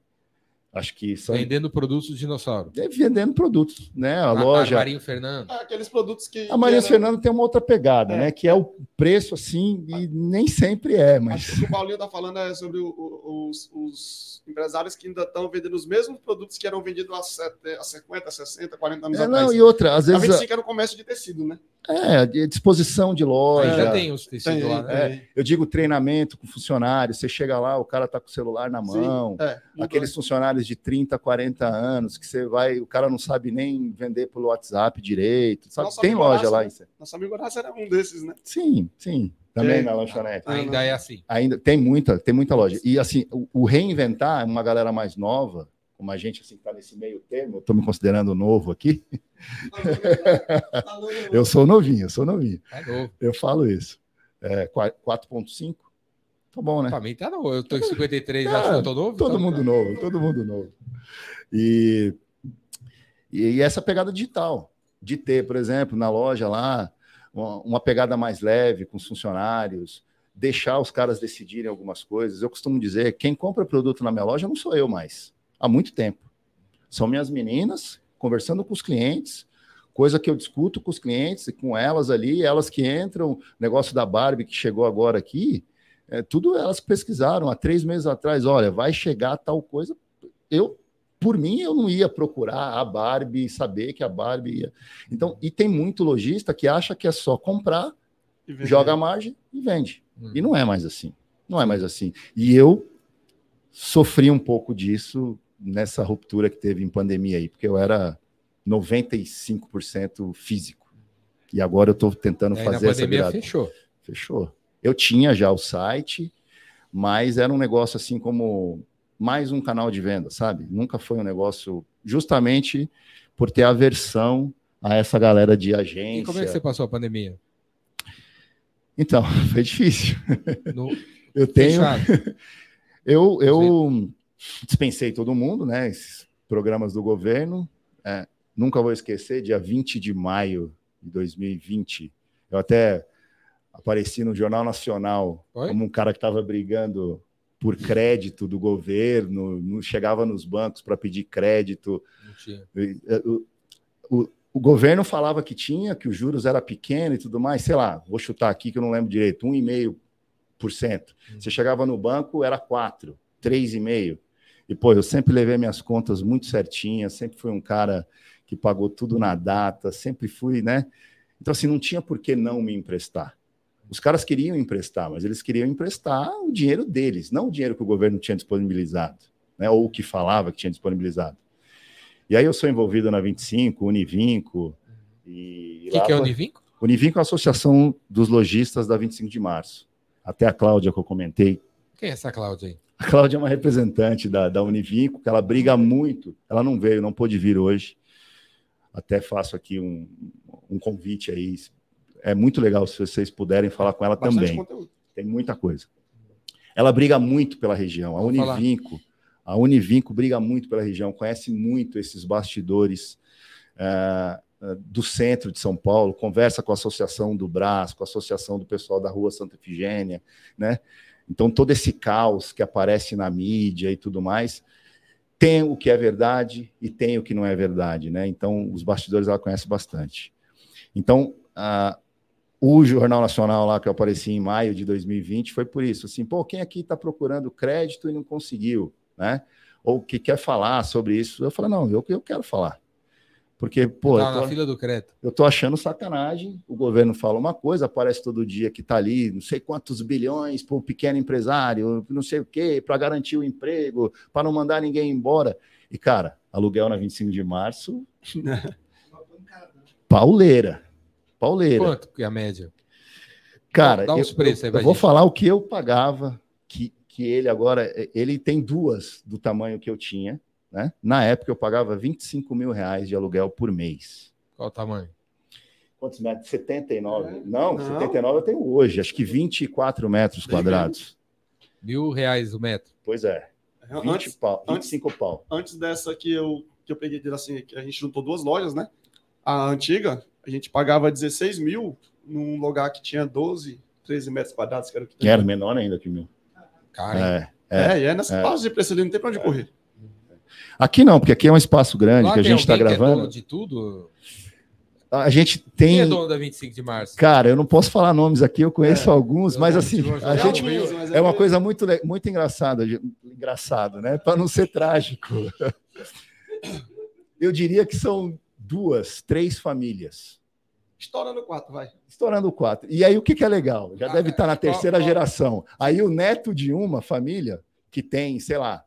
Acho que são... Vendendo produtos do dinossauro. É, vendendo produtos, né? A, a loja. A Marinho Fernando. Ah, aqueles produtos que. A Marinho Fernando tem uma outra pegada, é. né? Que é o preço assim, e nem sempre é, mas. Acho que o Paulinho está falando é sobre o, o, os, os, empresários que ainda estão vendendo os mesmos produtos que eram vendidos há 50, 60, 40 anos é, atrás. Não, e outra, às vezes. A 25 era o comércio de tecido, né? É, disposição de loja. já tem os tecidos lá, né? É, eu digo treinamento com funcionário. Você chega lá, o cara tá com o celular na mão. Sim, é, aqueles funcionários de 30, 40 anos que você vai, o cara não sabe nem vender pelo WhatsApp direito. Sabe? Tem loja lá. Isso. Nossa amigo Horácio era um desses, né? Sim, sim. Também é. na lanchonete. Ainda é assim. Ainda tem muita, tem muita loja. E assim, o, o reinventar, uma galera mais nova, como a gente assim está nesse meio termo, estou me considerando novo aqui. eu sou novinho, eu sou novinho. É eu falo isso. É, 4.5. Tá bom, né? Para mim tá novo. Eu tô em 53, é, acho que eu tô novo. Todo então... mundo novo, todo mundo novo. E, e essa pegada digital, de ter, por exemplo, na loja lá, uma, uma pegada mais leve com os funcionários, deixar os caras decidirem algumas coisas. Eu costumo dizer, quem compra produto na minha loja não sou eu mais há muito tempo. São minhas meninas conversando com os clientes, coisa que eu discuto com os clientes e com elas ali, elas que entram, negócio da Barbie que chegou agora aqui, é, tudo elas pesquisaram há três meses atrás, olha, vai chegar tal coisa. Eu, por mim, eu não ia procurar a Barbie, saber que a Barbie ia. Então, e tem muito lojista que acha que é só comprar, joga a margem e vende. Hum. E não é mais assim. Não é mais assim. E eu sofri um pouco disso nessa ruptura que teve em pandemia aí, porque eu era 95% físico. E agora eu estou tentando fazer essa virada. Fechou. Fechou. Eu tinha já o site, mas era um negócio assim como mais um canal de venda, sabe? Nunca foi um negócio justamente por ter aversão a essa galera de agência. E como é que você passou a pandemia? Então, foi difícil. No... Eu tenho. eu, eu, dispensei todo mundo, né? Esses programas do governo. É, nunca vou esquecer, dia 20 de maio de 2020, eu até apareci no Jornal Nacional Oi? como um cara que estava brigando por crédito do governo, não chegava nos bancos para pedir crédito. É, o, o, o, governo falava que tinha, que os juros era pequeno e tudo mais, sei lá, vou chutar aqui que eu não lembro direito, 1,5%. Hum. Você chegava no banco, era 4, 3,5%. E, pô, eu sempre levei minhas contas muito certinhas, sempre fui um cara que pagou tudo na data, sempre fui, né? Então, assim, não tinha por que não me emprestar. Os caras queriam emprestar, mas eles queriam emprestar o dinheiro deles, não o dinheiro que o governo tinha disponibilizado, né? Ou que falava que tinha disponibilizado. E aí eu sou envolvido na 25, Univinco. E o que, que é Univinco? Univinco é a Associação dos Lojistas da 25 de Março. Até a Cláudia que eu comentei. Quem é essa Cláudia aí? A Cláudia é uma representante da, da Univinco, que ela briga muito. Ela não veio, não pôde vir hoje. Até faço aqui um, um convite aí. É muito legal se vocês puderem falar com ela Bastante também. Conteúdo. Tem muita coisa. Ela briga muito pela região. A Univinco, A Univinco briga muito pela região, conhece muito esses bastidores é, do centro de São Paulo, conversa com a associação do Brás, com a associação do pessoal da Rua Santa Efigênia, né? Então, todo esse caos que aparece na mídia e tudo mais, tem o que é verdade e tem o que não é verdade, né? Então, os bastidores ela conhece bastante. Então, a, o Jornal Nacional lá que eu apareci em maio de 2020 foi por isso, assim, pô, quem aqui está procurando crédito e não conseguiu, né? Ou que quer falar sobre isso? Eu falei, não, eu, eu quero falar. Porque, pô, tá eu tô, na fila do crédito. Eu tô achando sacanagem. O governo fala uma coisa, aparece todo dia que tá ali, não sei quantos bilhões para o pequeno empresário, não sei o quê, para garantir o emprego, para não mandar ninguém embora. E, cara, aluguel na 25 de março. pauleira. Pauleira. Quanto que é a média? Cara, eu, eu, eu vou falar o que eu pagava, que, que ele agora, ele tem duas do tamanho que eu tinha né? Na época eu pagava 25 mil reais de aluguel por mês. Qual o tamanho? Quantos metros? 79. É. Não, Não, 79 eu tenho hoje, acho que 24 metros quadrados. Mil reais o metro. Pois é. 20 antes, pau, 25 antes, pau. Antes dessa que eu, que eu peguei, assim, que a gente juntou duas lojas, né? A antiga, a gente pagava 16 mil num lugar que tinha 12, 13 metros quadrados. Que era, que era menor ainda que mil. Cara, é, é, é, e é nessa é. de preço ali, não tem para onde é. correr. Aqui não, porque aqui é um espaço grande Lá que a gente está gravando. É de tudo? A gente tem. Quem é dono da 25 de março? Cara, eu não posso falar nomes aqui, eu conheço é, alguns, mas assim, a gente. É uma coisa muito, muito engraçada, engraçado, né? Para não ser trágico. Eu diria que são duas, três famílias. Estourando quatro, vai. Estourando quatro. E aí o que, que é legal? Já ah, deve estar tá na terceira geração. Aí o neto de uma família que tem, sei lá,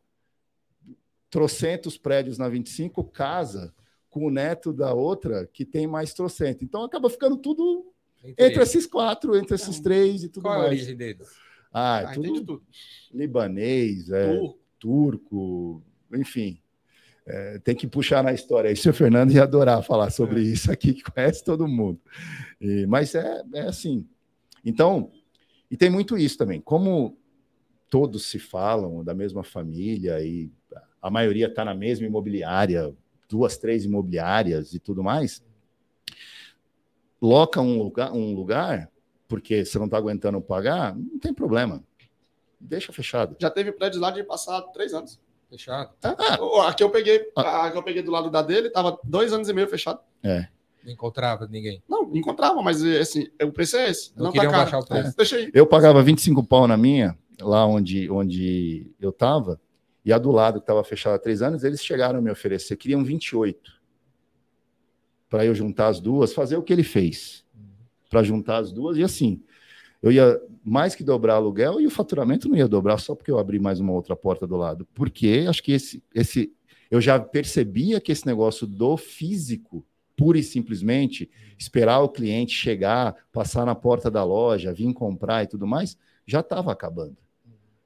trocentos prédios na 25, casa com o neto da outra que tem mais trocento. Então acaba ficando tudo entre, entre esses quatro, entre esses três e tudo Qual mais. Qual é a origem deles? Ah, ah tudo, tudo, libanês, é, turco. turco, enfim. É, tem que puxar na história. Isso o Fernando ia adorar falar sobre é. isso aqui, que conhece todo mundo. E, mas é, é assim. Então, e tem muito isso também. Como todos se falam da mesma família e a maioria está na mesma imobiliária, duas, três imobiliárias e tudo mais, loca um lugar, um lugar porque você não está aguentando pagar, não tem problema. Deixa fechado. Já teve prédio lá de passar três anos. Fechado. Ah, aqui eu peguei, ah. a que eu peguei do lado da dele, estava dois anos e meio fechado. É. Não encontrava ninguém. Não, encontrava, mas assim, o preço é esse. Não, não tá baixar o preço. É. Deixa aí. Eu pagava 25 pau na minha, lá onde, onde eu estava, e a do lado, que estava fechada há três anos, eles chegaram a me oferecer, queriam 28 para eu juntar as duas, fazer o que ele fez, para juntar as duas, e assim, eu ia mais que dobrar aluguel e o faturamento não ia dobrar só porque eu abri mais uma outra porta do lado, porque acho que esse, esse eu já percebia que esse negócio do físico, pura e simplesmente, esperar o cliente chegar, passar na porta da loja, vir comprar e tudo mais, já estava acabando.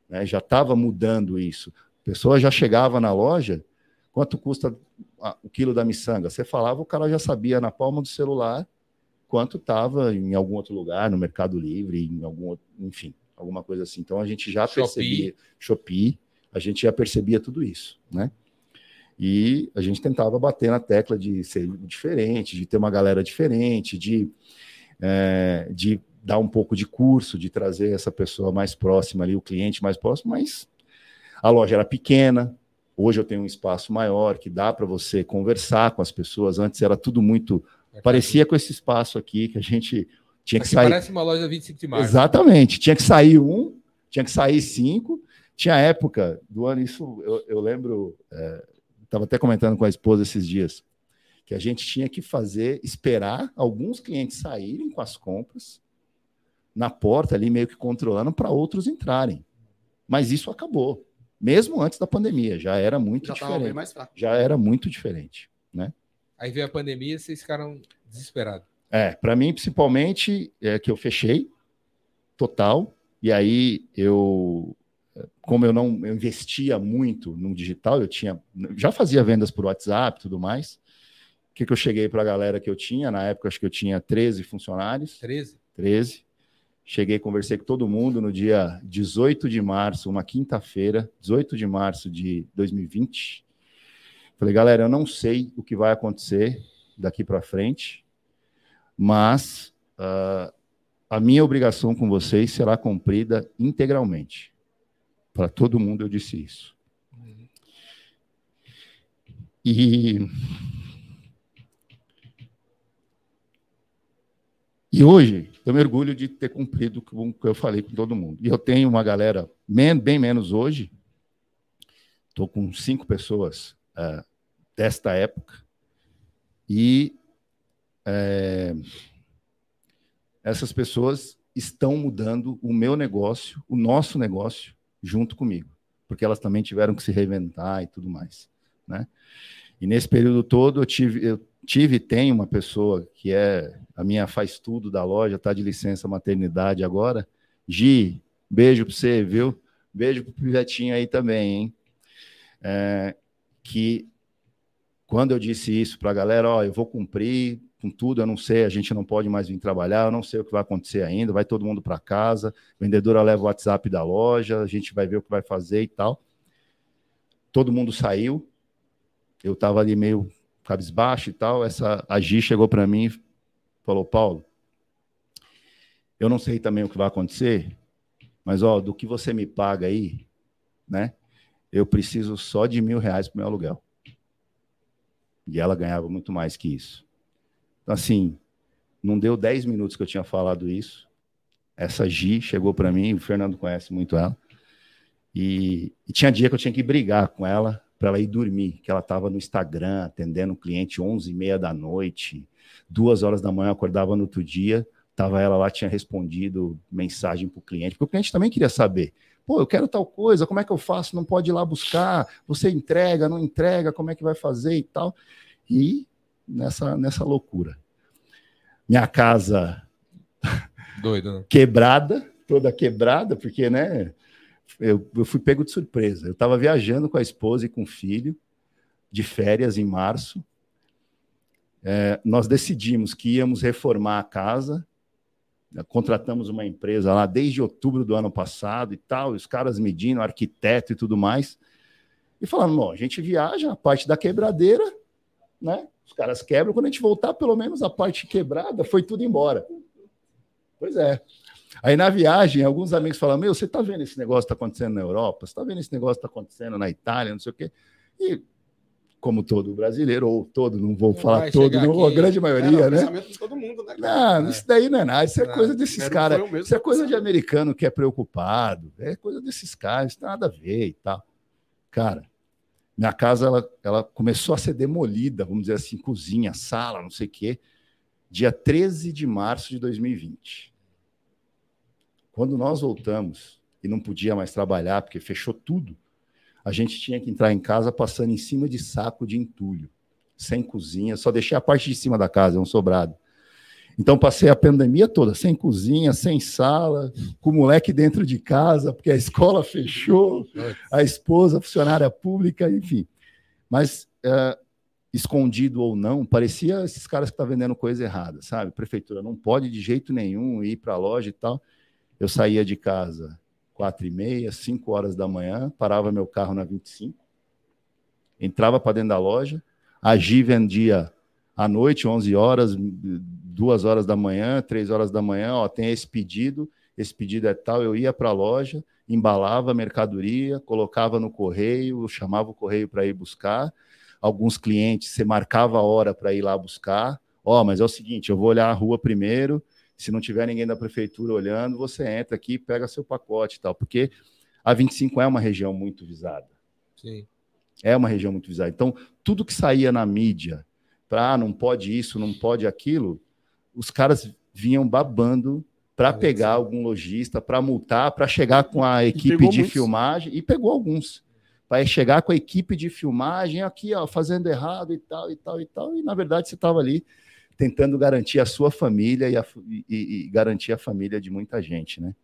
Né? Já estava mudando isso. A pessoa já chegava na loja, quanto custa o quilo da miçanga? Você falava, o cara já sabia na palma do celular quanto estava em algum outro lugar, no Mercado Livre, em algum, enfim, alguma coisa assim. Então a gente já Shopee. percebia, Shopee, a gente já percebia tudo isso, né? E a gente tentava bater na tecla de ser diferente, de ter uma galera diferente, de, é, de dar um pouco de curso, de trazer essa pessoa mais próxima ali, o cliente mais próximo, mas a loja era pequena, hoje eu tenho um espaço maior que dá para você conversar com as pessoas. Antes era tudo muito. É parecia com esse espaço aqui que a gente tinha que aqui sair. Parece uma loja 25 de março. Exatamente. Tinha que sair um, tinha que sair cinco. Tinha época do ano, isso eu, eu lembro, estava é, até comentando com a esposa esses dias, que a gente tinha que fazer, esperar alguns clientes saírem com as compras na porta ali, meio que controlando, para outros entrarem. Mas isso acabou mesmo antes da pandemia, já era muito já diferente. Já era muito diferente, né? Aí veio a pandemia, vocês ficaram desesperados. É, para mim principalmente é que eu fechei total e aí eu como eu não eu investia muito no digital, eu tinha já fazia vendas por WhatsApp, tudo mais. O que, que eu cheguei para a galera que eu tinha na época, acho que eu tinha 13 funcionários. 13? 13. cheguei, conversei com todo mundo no dia 18 de março, uma quinta-feira, 18 de março de 2020. Falei, galera, eu não sei o que vai acontecer daqui para frente, mas uh, a minha obrigação com vocês será cumprida integralmente. Para todo mundo eu disse isso. E E hoje eu me orgulho de ter cumprido o que eu falei com todo mundo. E eu tenho uma galera bem menos hoje. Estou com cinco pessoas uh, desta época. E é, essas pessoas estão mudando o meu negócio, o nosso negócio, junto comigo, porque elas também tiveram que se reinventar e tudo mais, né? E nesse período todo eu tive, eu tive e tenho uma pessoa que é a minha faz tudo da loja, está de licença maternidade agora. Gi, beijo para você, viu? Beijo para o Pivetinho aí também, hein? É, que quando eu disse isso para a galera, ó, eu vou cumprir com tudo, eu não sei, a gente não pode mais vir trabalhar, eu não sei o que vai acontecer ainda, vai todo mundo para casa, vendedora leva o WhatsApp da loja, a gente vai ver o que vai fazer e tal. Todo mundo saiu, eu estava ali meio cabisbaixo e tal, essa a Gi chegou para mim e falou, Paulo, eu não sei também o que vai acontecer, mas ó, do que você me paga aí, né? Eu preciso só de mil reais para meu aluguel. E ela ganhava muito mais que isso. Então, assim, não deu dez minutos que eu tinha falado isso. Essa Gi chegou para mim, o Fernando conhece muito ela. E, e, tinha dia que eu tinha que brigar com ela para ela ir dormir, que ela estava no Instagram atendendo um cliente 11 e meia da noite, duas horas da manhã, acordava no outro dia, tava ela lá, tinha respondido mensagem para o cliente, porque o cliente também queria saber, pô, eu quero tal coisa, como é que eu faço? Não pode ir lá buscar, você entrega, não entrega, como é que vai fazer e tal, e nessa, nessa loucura. Minha casa Doido, né? quebrada, toda quebrada, porque, né, eu, eu fui pego de surpresa. Eu estava viajando com a esposa e com o filho, de férias em março. É, nós decidimos que íamos reformar a casa, contratamos uma empresa lá desde outubro do ano passado e tal, e os caras medindo, arquiteto e tudo mais, e falando, bom, a gente viaja, a parte da quebradeira, né? Os caras quebram, quando a gente voltar, pelo menos a parte quebrada foi tudo embora. Pois é. Aí na viagem, alguns amigos falam: Meu, você está vendo esse negócio que está acontecendo na Europa? Você está vendo esse negócio que está acontecendo na Itália, não sei o quê. E, como todo brasileiro, ou todo, não vou não falar todo, não, a grande maioria, é, né? De todo mundo, né não, é. isso daí não é nada, isso é não, coisa desses caras. Isso é coisa de americano que é preocupado, é coisa desses caras, isso não tem nada a ver e tal. Cara, minha casa ela, ela começou a ser demolida, vamos dizer assim, cozinha, sala, não sei o quê, dia 13 de março de 2020. Quando nós voltamos e não podia mais trabalhar porque fechou tudo, a gente tinha que entrar em casa passando em cima de saco de entulho, sem cozinha, só deixei a parte de cima da casa, é um sobrado. Então passei a pandemia toda, sem cozinha, sem sala, com o moleque dentro de casa, porque a escola fechou, a esposa, funcionária pública, enfim. Mas é, escondido ou não, parecia esses caras que estão tá vendendo coisa errada, sabe? Prefeitura não pode de jeito nenhum ir para a loja e tal. Eu saía de casa quatro e meia, cinco horas da manhã, parava meu carro na 25, entrava para dentro da loja, a Gi vendia à noite, 11 horas, duas horas da manhã, três horas da manhã, ó, tem esse pedido, esse pedido é tal, eu ia para a loja, embalava a mercadoria, colocava no correio, chamava o correio para ir buscar, alguns clientes, você marcava a hora para ir lá buscar, ó, mas é o seguinte, eu vou olhar a rua primeiro, se não tiver ninguém da prefeitura olhando, você entra aqui, pega seu pacote e tal, porque a 25 é uma região muito visada. Sim. É uma região muito visada. Então, tudo que saía na mídia, para ah, não pode isso, não pode aquilo, os caras vinham babando para pegar algum lojista, para multar, para chegar com a equipe de muitos. filmagem, e pegou alguns. Para chegar com a equipe de filmagem aqui, ó, fazendo errado e tal, e tal, e tal, e na verdade você estava ali tentando garantir a sua família e, a, e, e, garantir a família de muita gente, né?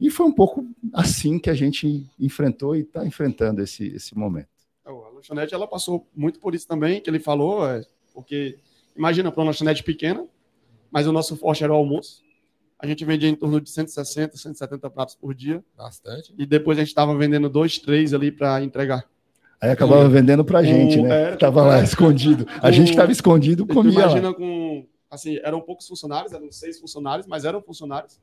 E foi um pouco assim que a gente enfrentou e está enfrentando esse, esse momento. É, a lanchonete ela passou muito por isso também, que ele falou, é, porque imagina para uma lanchonete pequena, mas o nosso forte era o almoço. a gente vendia em torno de 160, 170 pratos por dia. Bastante. E depois a gente estava vendendo dois, três ali para entregar. Aí acabava e, vendendo para a gente, né? Tava lá escondido. A gente estava escondido, comia. Imagina lá. com, assim, eram poucos funcionários, eram seis funcionários, mas eram funcionários.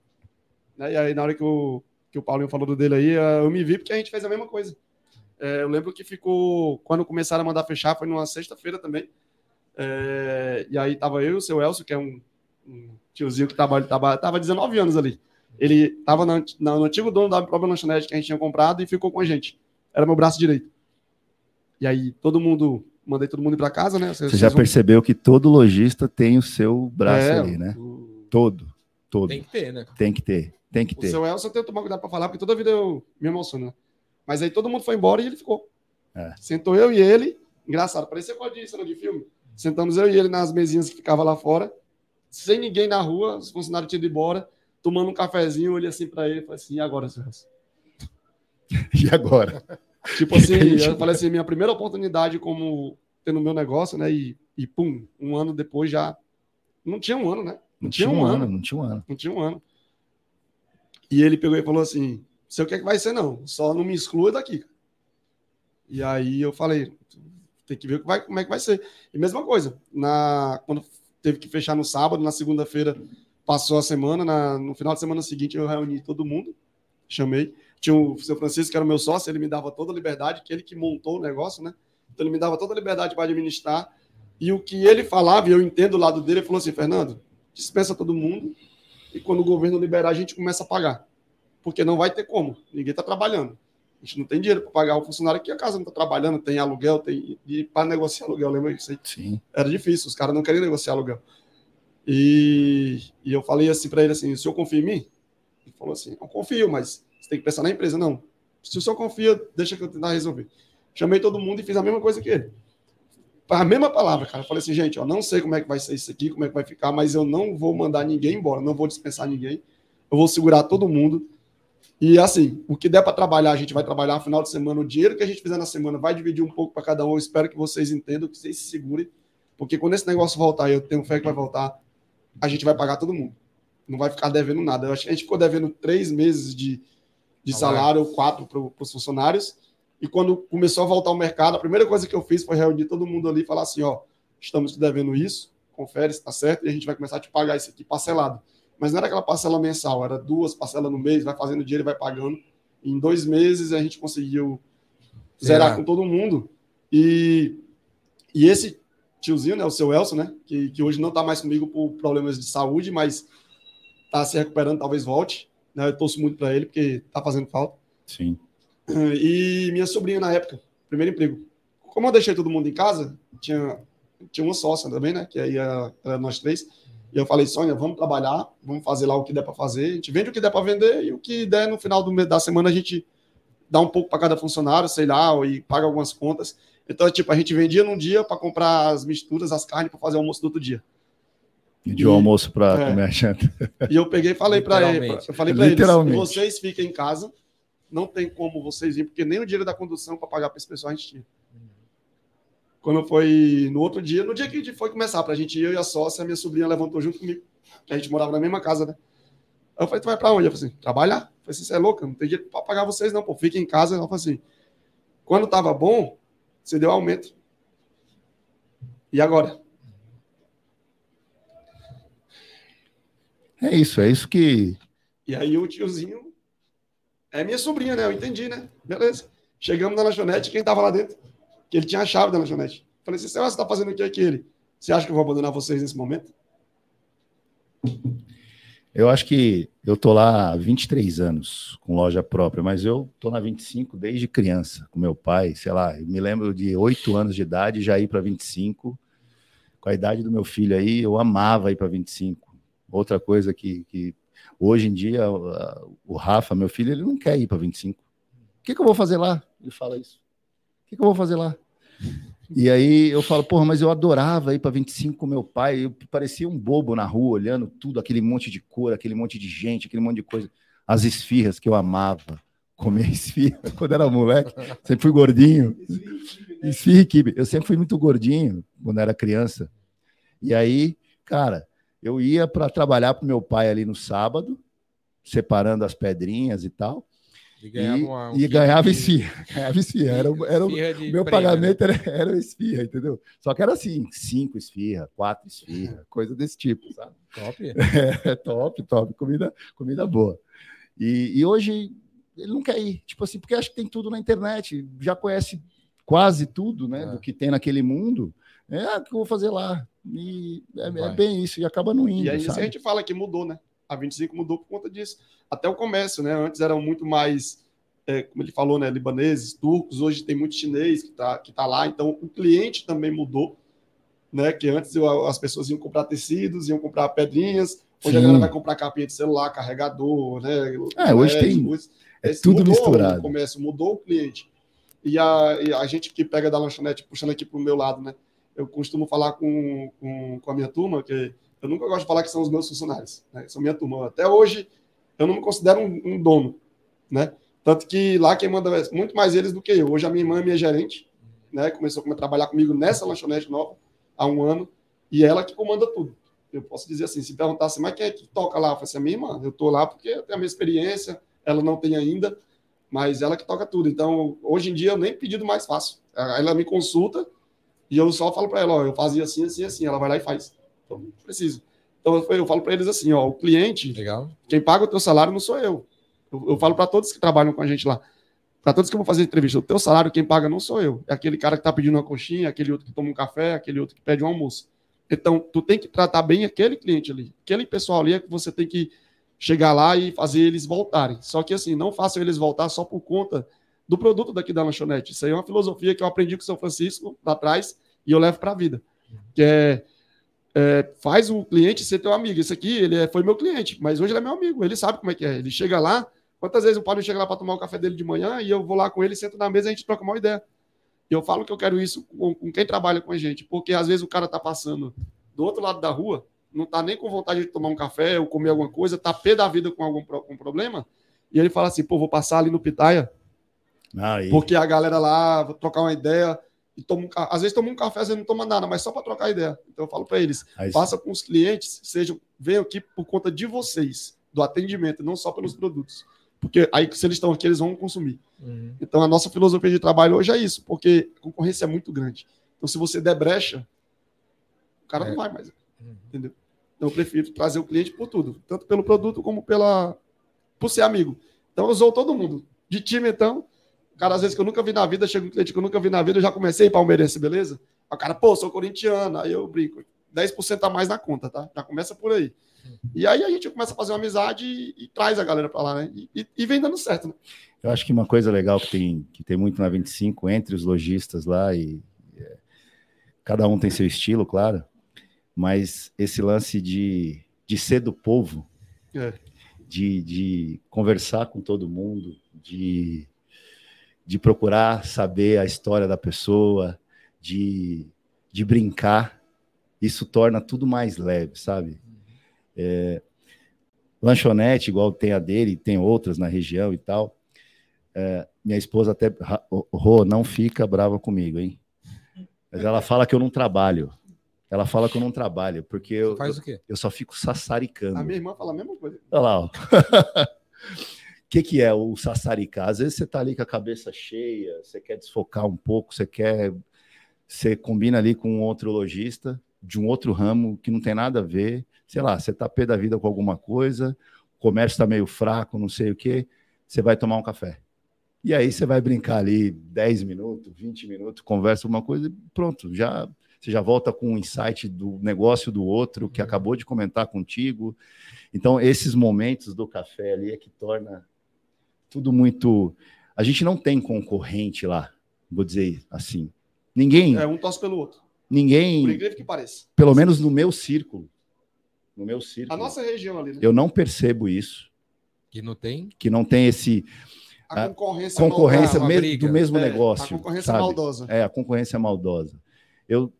Né? E aí na hora que o, que o Paulinho falou do dele aí, eu me vi porque a gente fez a mesma coisa. É, eu lembro que ficou, quando começaram a mandar fechar, foi numa sexta-feira também. É, e aí tava eu e o seu Elcio, que é um, um tiozinho que tava, tava, tava 19 anos ali. Ele tava na, na, no antigo dono da própria lanchonete que a gente tinha comprado e ficou com a gente. Era meu braço direito. E aí todo mundo, mandei todo mundo ir para casa, né? Vocês, Você já vão... percebeu que todo lojista tem o seu braço é, ali, né? O... Todo, todo. Tem que ter, né? Tem que ter, tem que ter. O seu Elcio eu tenho que tomar cuidado para falar, porque toda vida eu me emociono, né? Mas aí todo mundo foi embora e ele ficou. É. Sentou eu e ele, engraçado, parecia pode ir cena de filme. Sentamos eu e ele nas mesinhas que ficava lá fora, sem ninguém na rua, os funcionários tinham ido embora, tomando um cafezinho, eu olhei assim para ele e falei assim: e agora, senhor? e agora? Tipo assim, eu falei assim: minha primeira oportunidade como tendo meu negócio, né? E, e pum, um ano depois já. Não tinha um ano, né? Não, não tinha, um, um ano, ano, não tinha um ano. Não tinha um ano. E ele pegou e falou assim: sei o que, é que vai ser, não. Só não me exclua daqui. E aí eu falei, tem que ver vai, como é que vai ser. E mesma coisa, na, quando teve que fechar no sábado, na segunda-feira passou a semana, na, no final de semana seguinte eu reuni todo mundo, chamei. Tinha o seu Francisco, que era o meu sócio, ele me dava toda a liberdade, que ele que montou o negócio, né? Então ele me dava toda a liberdade para administrar. E o que ele falava, e eu entendo o lado dele, ele falou assim: Fernando, dispensa todo mundo, e quando o governo liberar, a gente começa a pagar. Porque não vai ter como, ninguém está trabalhando. A gente não tem dinheiro para pagar o funcionário que a casa não está trabalhando, tem aluguel, tem. E para negociar aluguel, lembra isso aí? Sim. Era difícil, os caras não queriam negociar aluguel. E, e eu falei assim para ele assim: o senhor confia em mim? Ele falou assim: eu confio, mas você tem que pensar na empresa. Não. Se o senhor confia, deixa que eu tentar resolver. Chamei todo mundo e fiz a mesma coisa que ele. A mesma palavra, cara. Falei assim, gente, eu não sei como é que vai ser isso aqui, como é que vai ficar, mas eu não vou mandar ninguém embora, não vou dispensar ninguém. Eu vou segurar todo mundo. E assim, o que der para trabalhar, a gente vai trabalhar final de semana. O dinheiro que a gente fizer na semana vai dividir um pouco para cada um. Eu espero que vocês entendam, que vocês se segurem. Porque quando esse negócio voltar, eu tenho fé que vai voltar, a gente vai pagar todo mundo. Não vai ficar devendo nada. Eu acho que a gente ficou devendo três meses de, de salário, quatro para os funcionários. E quando começou a voltar ao mercado, a primeira coisa que eu fiz foi reunir todo mundo ali e falar assim: ó, estamos te devendo isso, confere se está certo, e a gente vai começar a te pagar isso aqui parcelado. Mas não era aquela parcela mensal, era duas parcelas no mês, vai fazendo dinheiro e vai pagando. Em dois meses a gente conseguiu zerar com todo mundo. E, e esse tiozinho, né, o seu Elson, né, que, que hoje não está mais comigo por problemas de saúde, mas está se recuperando, talvez volte. Né, eu torço muito para ele, porque está fazendo falta. Sim. E minha sobrinha na época, primeiro emprego. Como eu deixei todo mundo em casa, tinha, tinha uma sócia também, né, que aí era, era nós três e eu falei, Sônia, vamos trabalhar, vamos fazer lá o que der para fazer. A gente vende o que der para vender e o que der no final do, da semana a gente dá um pouco para cada funcionário, sei lá, e paga algumas contas. Então, tipo, a gente vendia num dia para comprar as misturas, as carnes para fazer o almoço do outro dia. E de almoço para é, comer a janta. E eu peguei e falei para ele, eu falei para eles, vocês fiquem em casa, não tem como vocês ir, porque nem o dinheiro da condução para pagar para esse pessoal a gente tinha. Quando foi no outro dia, no dia que a gente foi começar, para a gente ir, eu e a sócia, a minha sobrinha levantou junto comigo, que a gente morava na mesma casa, né? Eu falei, tu vai para onde? Eu falei assim, trabalhar. Eu falei assim, você é louca, não tem dinheiro para pagar vocês não, pô, fica em casa. Ela falou assim, quando tava bom, você deu aumento. E agora? É isso, é isso que. E aí o tiozinho é minha sobrinha, né? Eu entendi, né? Beleza. Chegamos na lanchonete, quem tava lá dentro? que ele tinha a chave da lanchonete. Falei assim, você está fazendo o que aqui? Ele, você acha que eu vou abandonar vocês nesse momento? Eu acho que eu tô lá há 23 anos com loja própria, mas eu tô na 25 desde criança, com meu pai, sei lá, me lembro de 8 anos de idade já ir para 25. Com a idade do meu filho aí, eu amava ir para 25. Outra coisa que, que hoje em dia o Rafa, meu filho, ele não quer ir para 25. O que, que eu vou fazer lá? Ele fala isso. O que, que eu vou fazer lá? E aí eu falo, porra, mas eu adorava ir para 25 com meu pai. Eu parecia um bobo na rua, olhando tudo, aquele monte de cor, aquele monte de gente, aquele monte de coisa. As esfirras que eu amava. Comer esfirra quando era moleque. Sempre fui gordinho. Esfirra e Eu sempre fui muito gordinho quando era criança. E aí, cara, eu ia para trabalhar para meu pai ali no sábado, separando as pedrinhas e tal. E ganhava, uma, um e ganhava esfirra. Ganhava esfirra. Era, era, o meu pagamento era, era esfirra, entendeu? Só que era assim: cinco esfirra, quatro esfirra, coisa desse tipo, sabe? Top. É, top, top. Comida, comida boa. E, e hoje ele não quer ir. Tipo assim, porque acho que tem tudo na internet, já conhece quase tudo, né? É. Do que tem naquele mundo. É, ah, o que eu vou fazer lá? E é, é, bem isso, e acaba não indo. E aí sabe? a gente fala que mudou, né? A 25 mudou por conta disso. Até o comércio, né? Antes eram muito mais, é, como ele falou, né? Libaneses, turcos, hoje tem muito chinês que está que tá lá. Então o cliente também mudou, né? Que antes eu, as pessoas iam comprar tecidos, iam comprar pedrinhas. Hoje Sim. a galera vai comprar capinha de celular, carregador, né? É, hoje tem. É tudo mudou misturado. O comércio mudou o cliente. E a, e a gente que pega da lanchonete, puxando aqui para o meu lado, né? Eu costumo falar com, com, com, a minha turma que eu nunca gosto de falar que são os meus funcionários, né? São minha turma. Até hoje, eu não me considero um, um dono, né? Tanto que lá quem manda é muito mais eles do que eu. Hoje a minha irmã é minha gerente, né? Começou a trabalhar comigo nessa lanchonete nova há um ano e ela que comanda tudo. Eu posso dizer assim, se perguntasse, mas quem é que toca lá? Eu falei assim, a minha irmã, eu tô lá porque eu tenho a minha experiência, ela não tem ainda, mas ela que toca tudo. Então, hoje em dia, eu nem pedido mais faço. Ela me consulta e eu só falo para ela, ó, eu fazia assim, assim, assim. Ela vai lá e faz. Então, não preciso. Então, eu falo para eles assim, ó, o cliente, Legal. quem paga o teu salário não sou eu. Eu, eu falo para todos que trabalham com a gente lá, para todos que eu vou fazer entrevista, o teu salário quem paga não sou eu. É aquele cara que está pedindo uma coxinha, aquele outro que toma um café, aquele outro que pede um almoço. Então, tu tem que tratar bem aquele cliente ali. Aquele pessoal ali é que você tem que chegar lá e fazer eles voltarem. Só que assim, não façam eles voltar só por conta do produto daqui da lanchonete. Isso aí é uma filosofia que eu aprendi com o São Francisco lá atrás e eu levo para a vida. Que é, é, faz o cliente ser teu amigo. Esse aqui, ele é, foi meu cliente, mas hoje ele é meu amigo. Ele sabe como é que é. Ele chega lá. Quantas vezes o Paulo chega lá para tomar o café dele de manhã e eu vou lá com ele, sento na mesa e a gente troca uma ideia. E eu falo que eu quero isso com, com quem trabalha com a gente, porque às vezes o cara tá passando do outro lado da rua não está nem com vontade de tomar um café ou comer alguma coisa, está pé da vida com algum com problema, e ele fala assim, pô, vou passar ali no Pitaia, Aí. porque a galera lá, vou trocar uma ideia, e toma um, às vezes toma um café, às vezes não toma nada, mas só para trocar ideia. Então eu falo para eles, Aí. faça com os clientes, sejam, venham aqui por conta de vocês, do atendimento, não só pelos produtos. Porque aí, se eles estão aqui, eles vão consumir. Uhum. Então, a nossa filosofia de trabalho hoje é isso, porque a concorrência é muito grande. Então, se você der brecha, o cara é. não vai mais. Uhum. Entendeu? Então, eu prefiro trazer o cliente por tudo, tanto pelo produto como pela por ser amigo. Então, eu usou todo mundo. De time, então, cara, às vezes que eu nunca vi na vida, chega um cliente que eu nunca vi na vida, eu já comecei palmeirense, beleza? O cara, pô, sou corintiano, aí eu brinco. 10% a mais na conta, tá? Já começa por aí. E aí a gente começa a fazer uma amizade e, e traz a galera para lá, né? E, e, vem dando certo, né? Eu acho que uma coisa legal que tem, que tem muito na 25 entre os lojistas lá e é, cada um tem seu estilo, claro mas esse lance de, de ser do povo, é. de, de conversar com todo mundo, de, de procurar saber a história da pessoa, de, de brincar, isso torna tudo mais leve, sabe? É, lanchonete, igual tem a dele, tem outras na região e tal. É, minha esposa até, Rô, não fica brava comigo, hein? Mas ela fala que eu não trabalho. Ela fala que eu não trabalho, porque eu, faz o quê? eu só fico sassaricando. A minha irmã fala a mesma coisa. Olha lá, ó. O que, que é o sassaricar? Às vezes você tá ali com a cabeça cheia, você quer desfocar um pouco, você quer. Você combina ali com um outro lojista de um outro ramo que não tem nada a ver. Sei lá, você tá pé da vida com alguma coisa, o comércio está meio fraco, não sei o quê, você vai tomar um café. E aí você vai brincar ali 10 minutos, 20 minutos, conversa alguma coisa e pronto, já você já volta com um insight do negócio do outro que uhum. acabou de comentar contigo. Então, esses momentos do café ali é que torna tudo muito. A gente não tem concorrente lá, vou dizer assim. Ninguém. É um tosse pelo outro. Ninguém. Por incrível que pareça. Pelo menos no meu círculo. No meu círculo. A nossa região ali. Né? Eu não percebo isso. Que não tem? Que não tem esse. A concorrência, concorrência maldosa, do mesmo é, negócio. A concorrência sabe? maldosa. É, a concorrência maldosa. Eu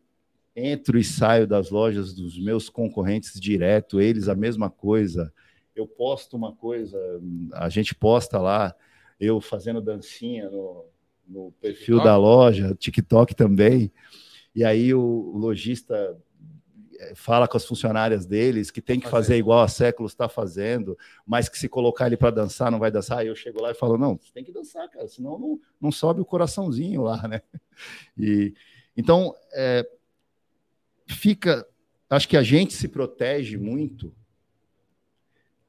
entro e saio das lojas dos meus concorrentes direto, eles a mesma coisa. Eu posto uma coisa, a gente posta lá, eu fazendo dancinha no, no perfil TikTok? da loja, TikTok também. E aí o, lojista eh, fala com as funcionárias deles que tem que fazer igual a séculos está fazendo, mas que se colocar ele para dançar não vai dançar. Aí eu chego lá e falo: não, você tem que dançar, cara, senão não, não sobe o coraçãozinho lá, né? E então é, fica, acho que a gente se protege muito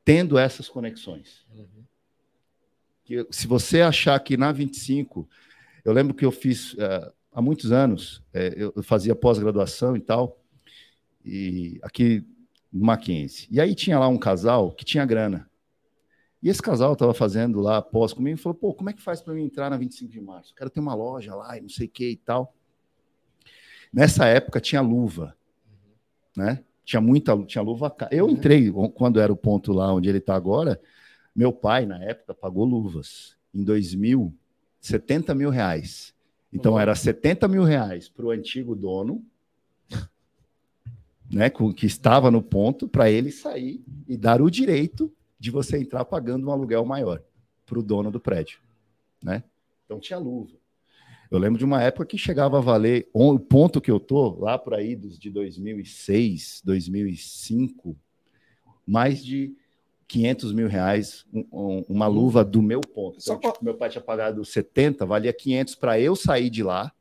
tendo essas conexões. Uhum. Se você achar que na 25, eu lembro que eu fiz uh, há muitos anos, é, eu fazia pós-graduação e tal, e aqui no Mackenzie. E aí tinha lá um casal que tinha grana. E esse casal estava fazendo lá pós comigo e falou: pô, como é que faz para mim entrar na 25 de março? Eu quero ter uma loja lá e não sei o que e tal. Nessa época tinha luva, né? Tinha muita, tinha luva. Eu entrei quando era o ponto lá onde ele está agora. Meu pai, na época, pagou luvas. Em 2000, 70 mil reais. Então uhum. era 70 mil reais para o antigo dono, né, que estava no ponto, para ele sair e dar o direito de você entrar pagando um aluguel maior para o dono do prédio. Né? Então tinha luva. Eu lembro de uma época que chegava a valer, o ponto que eu tô, lá por aí dos de 2006, 2005, mais de 500 mil reais um, uma luva do meu ponto. Então, tipo, meu pai tinha pagado 70, valia 500 para eu sair de lá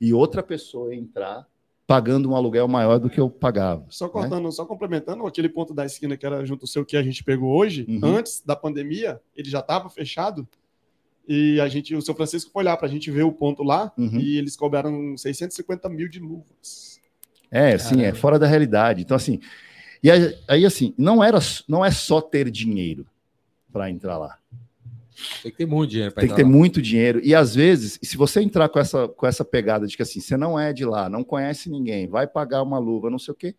e outra pessoa entrar pagando um aluguel maior do que eu pagava. Só né? cortando, né? só complementando, aquele ponto da esquina que era junto ao seu que a gente pegou hoje, uhum. antes da pandemia, ele já estava fechado. E a gente, o seu Francisco foi lá para a gente ver o ponto lá uhum. e eles cobraram 650 mil de luvas. É, sim, é fora da realidade. Então, assim, e aí, assim, não, era, não é só ter dinheiro para entrar lá. Tem que ter muito dinheiro. Tem que ter lá. muito dinheiro. E às vezes, se você entrar com essa, com essa pegada de que assim, você não é de lá, não conhece ninguém, vai pagar uma luva, não sei o quê,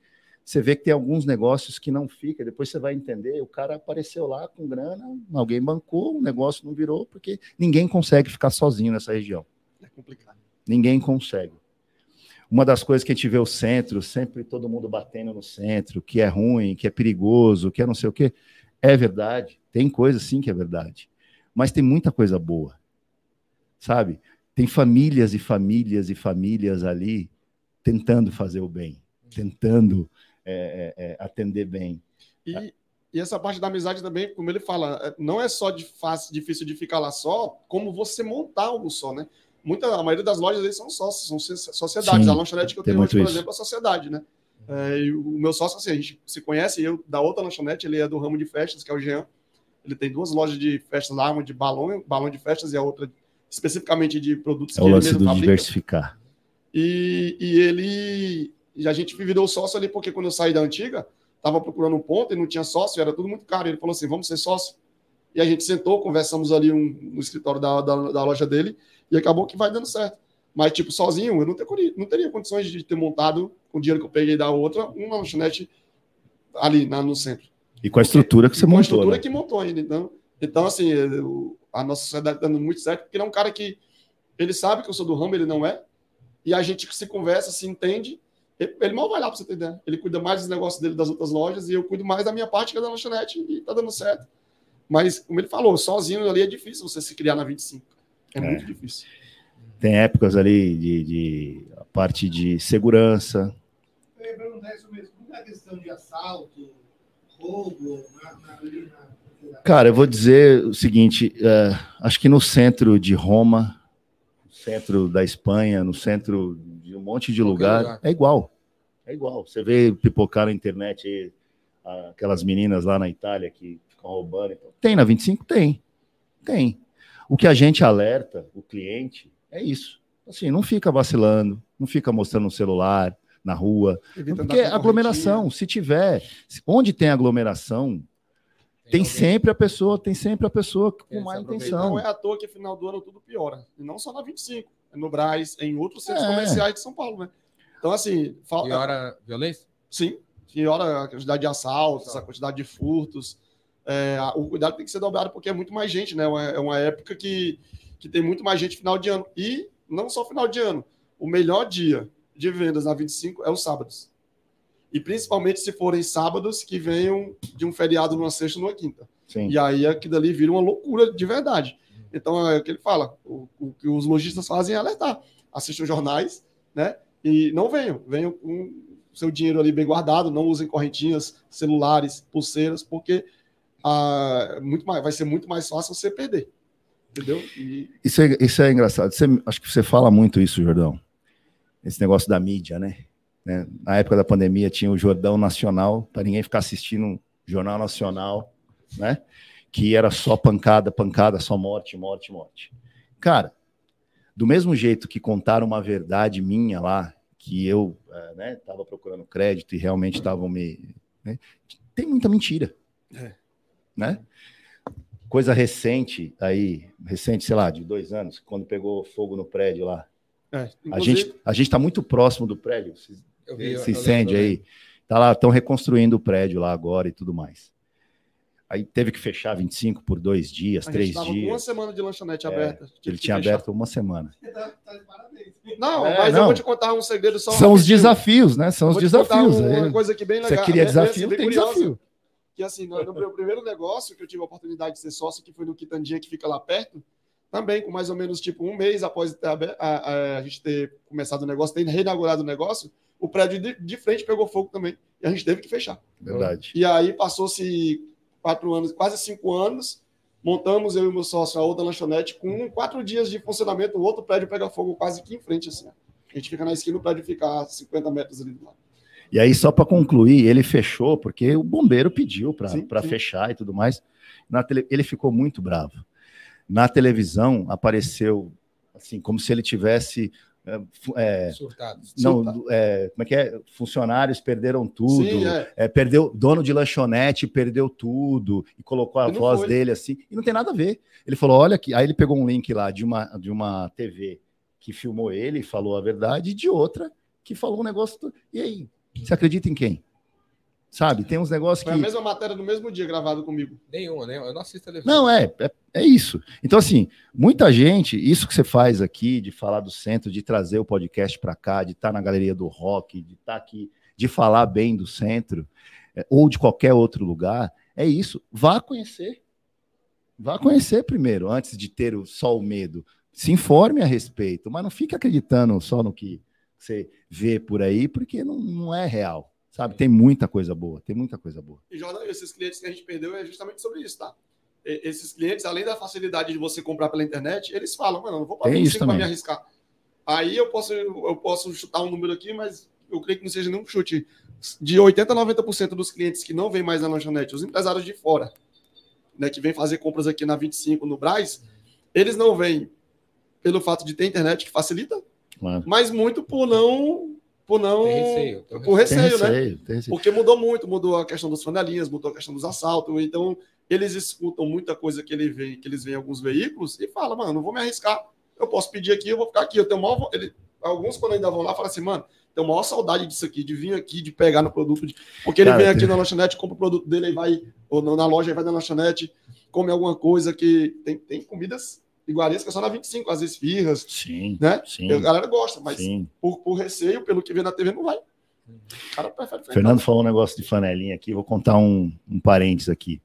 você vê que tem alguns negócios que não fica. Depois você vai entender, o cara apareceu lá com grana, alguém bancou, o negócio não virou, porque ninguém consegue ficar sozinho nessa região. É complicado. Ninguém consegue uma das coisas que a gente vê o centro, sempre todo mundo batendo no centro, que é ruim, que é perigoso, que é não sei o quê, é verdade. Tem coisa sim que é verdade. Mas tem muita coisa boa. Sabe? Tem famílias e famílias e famílias ali tentando fazer o bem, tentando é, é, é atender bem. E, e, essa parte da amizade também, como ele fala, é, não é só de fácil, difícil de ficar lá só, como você montar algo só, né? muita, a maioria das lojas aí são sócios, são sociedades. Sim, a lanchonete que eu tenho hoje, por isso. exemplo, é sociedade, né? É, e o meu sócio, assim, a gente se conhece, eu da outra lanchonete, ele é do ramo de festas, que é o Jean. Ele tem duas lojas de festas lá, uma de balão, balão de festas e a outra especificamente de produtos é que o lance ele mesmo do fabrica. diversificar. E, e ele. E a gente virou sócio ali, porque quando eu saí da antiga, tava procurando um ponto e não tinha sócio, era tudo muito caro. Ele falou assim: vamos ser sócio. E a gente sentou, conversamos ali um, no escritório da, da, da loja dele e acabou que vai dando certo. Mas, tipo, sozinho, eu não, ter, não teria condições de ter montado, com o dinheiro que eu peguei da outra, uma lanchonete ali na, no centro. E com a estrutura que você montou. Com a estrutura né? que montou ainda. Então, então assim, eu, a nossa sociedade está dando muito certo, porque ele é um cara que ele sabe que eu sou do ramo, ele não é. E a gente se conversa, se entende. Ele, ele mal vai lá para você ter ideia. Ele cuida mais dos negócios dele das outras lojas e eu cuido mais da minha parte, que é da lanchonete, e tá dando certo. Mas, como ele falou, sozinho ali é difícil você se criar na 25. É, é. muito difícil. Tem épocas ali de, de a parte de segurança. Lembrando isso mesmo, a questão de assalto, roubo, na, na, na... Cara, eu vou dizer o seguinte: é, acho que no centro de Roma, no centro da Espanha, no centro um monte de lugar, lugar, é igual. É igual. Você vê pipocar na internet aquelas meninas lá na Itália que ficam roubando. Tem na 25? Tem. Tem. O que a gente alerta o cliente é isso. Assim, não fica vacilando, não fica mostrando o celular na rua. Porque aglomeração, se tiver, onde tem aglomeração, tem, tem sempre a pessoa, tem sempre a pessoa com má intenção. Não é à toa que final do ano tudo piora. E não só na 25, é no Braz, é em outros centros é. comerciais de São Paulo, né? Então, assim. Falta... Piora violência? Sim, piora a quantidade de assaltos, a quantidade de furtos é, o cuidado tem que ser dobrado porque é muito mais gente, né? É uma época que, que tem muito mais gente final de ano. E não só final de ano. O melhor dia de vendas na 25 é os sábados. E principalmente se forem sábados que venham de um feriado numa sexta ou numa quinta. Sim. E aí aquilo dali vira uma loucura de verdade. Então é o que ele fala: o, o que os lojistas fazem é alertar. Assistam jornais, né? E não venham, venham com seu dinheiro ali bem guardado, não usem correntinhas, celulares, pulseiras, porque ah, muito mais, vai ser muito mais fácil você perder. Entendeu? E... Isso, é, isso é engraçado. Você, acho que você fala muito isso, Jordão. Esse negócio da mídia, né? né? Na época da pandemia tinha o Jordão Nacional, para ninguém ficar assistindo Jornal Nacional, né? Que era só pancada, pancada, só morte, morte, morte. Cara, do mesmo jeito que contaram uma verdade minha lá, que eu estava é, né, procurando crédito e realmente estavam me. Né, tem muita mentira. É. Né? Coisa recente aí, recente, sei lá, de dois anos, quando pegou fogo no prédio lá. É, a gente a gente está muito próximo do prédio. Eu vi, esse incêndio aí. Tá lá, estão reconstruindo o prédio lá agora e tudo mais. Aí teve que fechar 25 por dois dias, a três dias. Com uma semana de lanchonete é, aberta. Ele tinha fechar. aberto uma semana. Não, é, mas não. eu vou te contar um segredo só. São os desafios, né? São os desafios. Uma coisa aqui bem legal. Você queria desafio, tem curiosa, desafio. Que assim, no, no meu primeiro negócio, que eu tive a oportunidade de ser sócio, que foi no Quitandinha, que fica lá perto, também com mais ou menos tipo um mês após ter, a, a, a, gente ter começado o negócio, ter reinaugurado o negócio, o prédio de, de frente pegou fogo também. E a gente teve que fechar. Verdade. E aí passou-se quatro anos, quase cinco anos, montamos eu e meu sócio a outra lanchonete com quatro dias de funcionamento, o outro prédio pega fogo quase aqui em frente, assim. A gente fica na esquina, o prédio fica a 50 metros ali do lado. E aí, só para concluir, ele fechou porque o bombeiro pediu para fechar e tudo mais. Na tele... Ele ficou muito bravo. Na televisão apareceu assim, como se ele tivesse é, é Não, é, como é que é? Funcionários perderam tudo. Sim, é. é. perdeu dono de lanchonete perdeu tudo e colocou a voz foi. dele assim. E não tem nada a ver. Ele falou: olha aqui. Aí ele pegou um link lá de uma, de uma TV que filmou ele, falou a verdade, e de outra que falou um negócio. E aí? Você acredita em quem? Sabe? Tem uns negócios que. Foi a mesma matéria no mesmo dia gravado comigo. Nenhuma, né? Eu não assisto televisão. Não, é, é, é, isso. Então, assim, muita gente, isso que você faz aqui, de falar do centro, de trazer o podcast para cá, de estar tá na galeria do rock, de estar tá aqui, de falar bem do centro, é, ou de qualquer outro lugar, é isso. Vá conhecer. Vá conhecer primeiro, antes de ter só o medo. Se informe a respeito, mas não fique acreditando só no que você vê por aí, porque não, não é real. Sabe, tem muita coisa boa, tem muita coisa boa. E, Jordan, esses clientes que a gente perdeu é justamente sobre isso, tá? Esses clientes, além da facilidade de você comprar pela internet, eles falam, mano, não vou pagar isso para me arriscar. Aí eu posso, eu posso chutar um número aqui, mas eu creio que não seja nenhum chute. De 80% a 90% dos clientes que não vêm mais na lanchonete, os empresários de fora, né, que vêm fazer compras aqui na 25, no Braz, eles não vêm pelo fato de ter internet que facilita, mas muito por não por não. Tem receio, tem por receio, tem né? Receio, tem receio. Porque mudou muito, mudou a questão das flanelinhas, mudou a questão dos assaltos. Então, eles escutam muita coisa que, ele vê, que eles veem em alguns veículos e falam, mano, não vou me arriscar. Eu posso pedir aqui, eu vou ficar aqui. Eu tenho maior. Ele, alguns, quando ainda vão lá, falam assim, mano, tenho maior saudade disso aqui, de vir aqui, de pegar no produto. De... Porque ele Cara, vem aqui tem... na lanchonete, compra o produto dele, e vai, ou na loja, vai na lanchonete, come alguma coisa que. Tem, tem comidas iguarias que é só na 25, às vezes firras. Sim. Né? Sim. A galera gosta, mas por, por, receio, pelo que vê na TV, não vai. O cara prefere Fernando falou um negócio de flanelinha aqui, vou contar um, um parênteses aqui.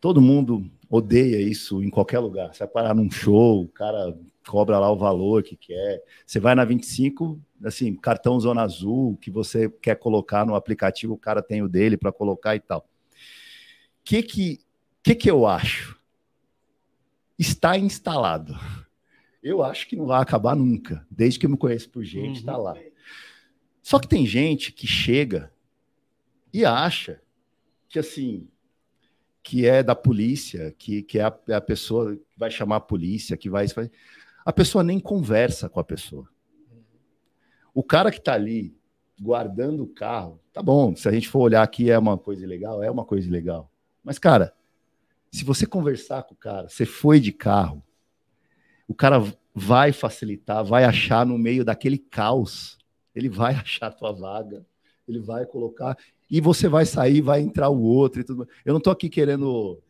Todo mundo odeia isso em qualquer lugar. Você vai parar num show, o cara cobra lá o valor que quer. Você vai na 25, assim, cartão Zona Azul, que você quer colocar no aplicativo, o cara tem o dele para colocar e tal. O que que, que que eu acho? Está instalado. Eu acho que não vai acabar nunca, desde que eu me conheço por gente, está uhum. lá. Só que tem gente que chega e acha que assim que é da polícia, que, que é a, é a pessoa que vai chamar a polícia, que vai, vai. A pessoa nem conversa com a pessoa. O cara que está ali guardando o carro, tá bom, se a gente for olhar aqui é uma coisa legal, é uma coisa legal. Mas, cara, se você conversar com o cara, você foi de carro, o cara vai facilitar, vai achar no meio daquele caos, ele vai achar a tua vaga, ele vai colocar, e você vai sair, vai entrar o outro e tudo. Eu não estou aqui querendo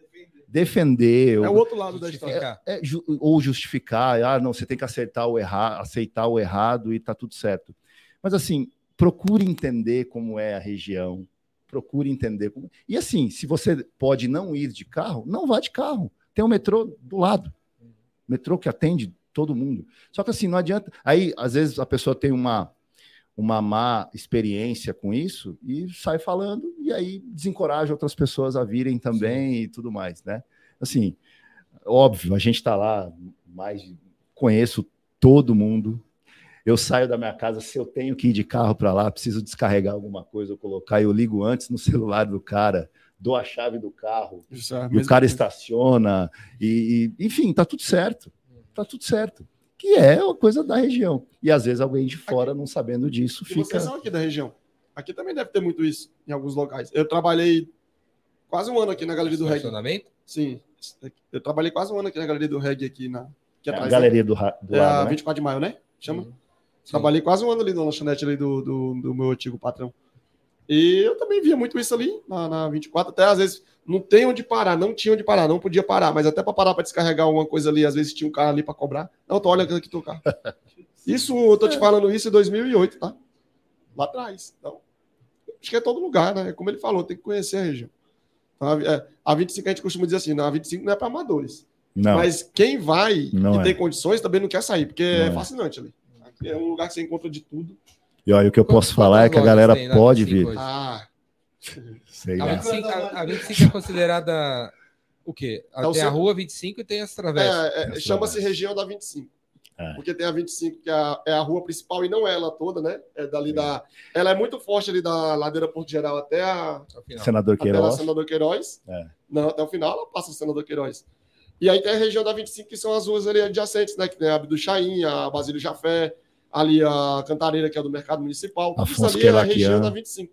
defender. É o outro lado da história. É, é, ou justificar, ah, não, você tem que acertar o errado, aceitar o errado e tá tudo certo. Mas assim, procure entender como é a região, procure entender. E assim, se você pode não ir de carro, não vá de carro. Tem o um metrô do lado. Metrô que atende todo mundo. Só que assim, não adianta. Aí, às vezes, a pessoa tem uma, uma má experiência com isso e sai falando e aí desencoraja outras pessoas a virem também Sim. e tudo mais, né? Assim, óbvio, a gente está lá, mais conheço todo mundo. Eu saio da minha casa, se eu tenho que ir de carro para lá, preciso descarregar alguma coisa, eu colocar, eu ligo antes no celular do cara, dou a chave do carro, é e o cara estaciona, e, e, enfim, tá tudo certo. Tá tudo certo que é uma coisa da região. E às vezes alguém de fora, aqui, não sabendo disso, fica. Vocês são aqui da região. Aqui também deve ter muito isso em alguns locais. Eu trabalhei quase um ano aqui na Galeria do Reggae. Sim. Eu trabalhei quase um ano aqui na Galeria do Reggae, aqui na. Aqui é atrás, a Galeria né? do, do é lado, a 24 né? de maio, né? Chama? Sim. Trabalhei quase um ano ali na lanchonete ali do, do, do meu antigo patrão. E eu também via muito isso ali na, na 24, até às vezes não tem onde parar, não tinha onde parar, não podia parar, mas até para parar para descarregar alguma coisa ali, às vezes tinha um carro ali para cobrar. Não, tô olhando aqui teu carro. Isso, eu tô te falando isso em 2008, tá? Lá atrás. Então, acho que é todo lugar, né? Como ele falou, tem que conhecer a região. Então, a 25 a gente costuma dizer assim, não, a 25 não é para amadores. Não. Mas quem vai não e é. tem condições também não quer sair, porque é é fascinante ali. É um lugar que você encontra de tudo. E olha, o que eu posso falar é que a galera pode vir. Ah, Sei a, 25, a, a 25 é considerada o quê? É tem a rua 25 e tem as travessas. É, é, Chama-se região da 25. É. Porque tem a 25, que é a, é a, rua principal, e não é ela toda, né? É dali da. Ela é muito forte ali da ladeira Porto Geral até a. Senador Queiroz. Até Senador Queiroz. É. Não, até o final ela passa o Senador Queiroz. E aí tem a região da 25, que são as ruas ali adjacentes, né? Que tem a Abdo Chaim, a Basílio Jafé, ali a Cantareira, que é do Mercado Municipal. Afonso Isso ali é a região da 25.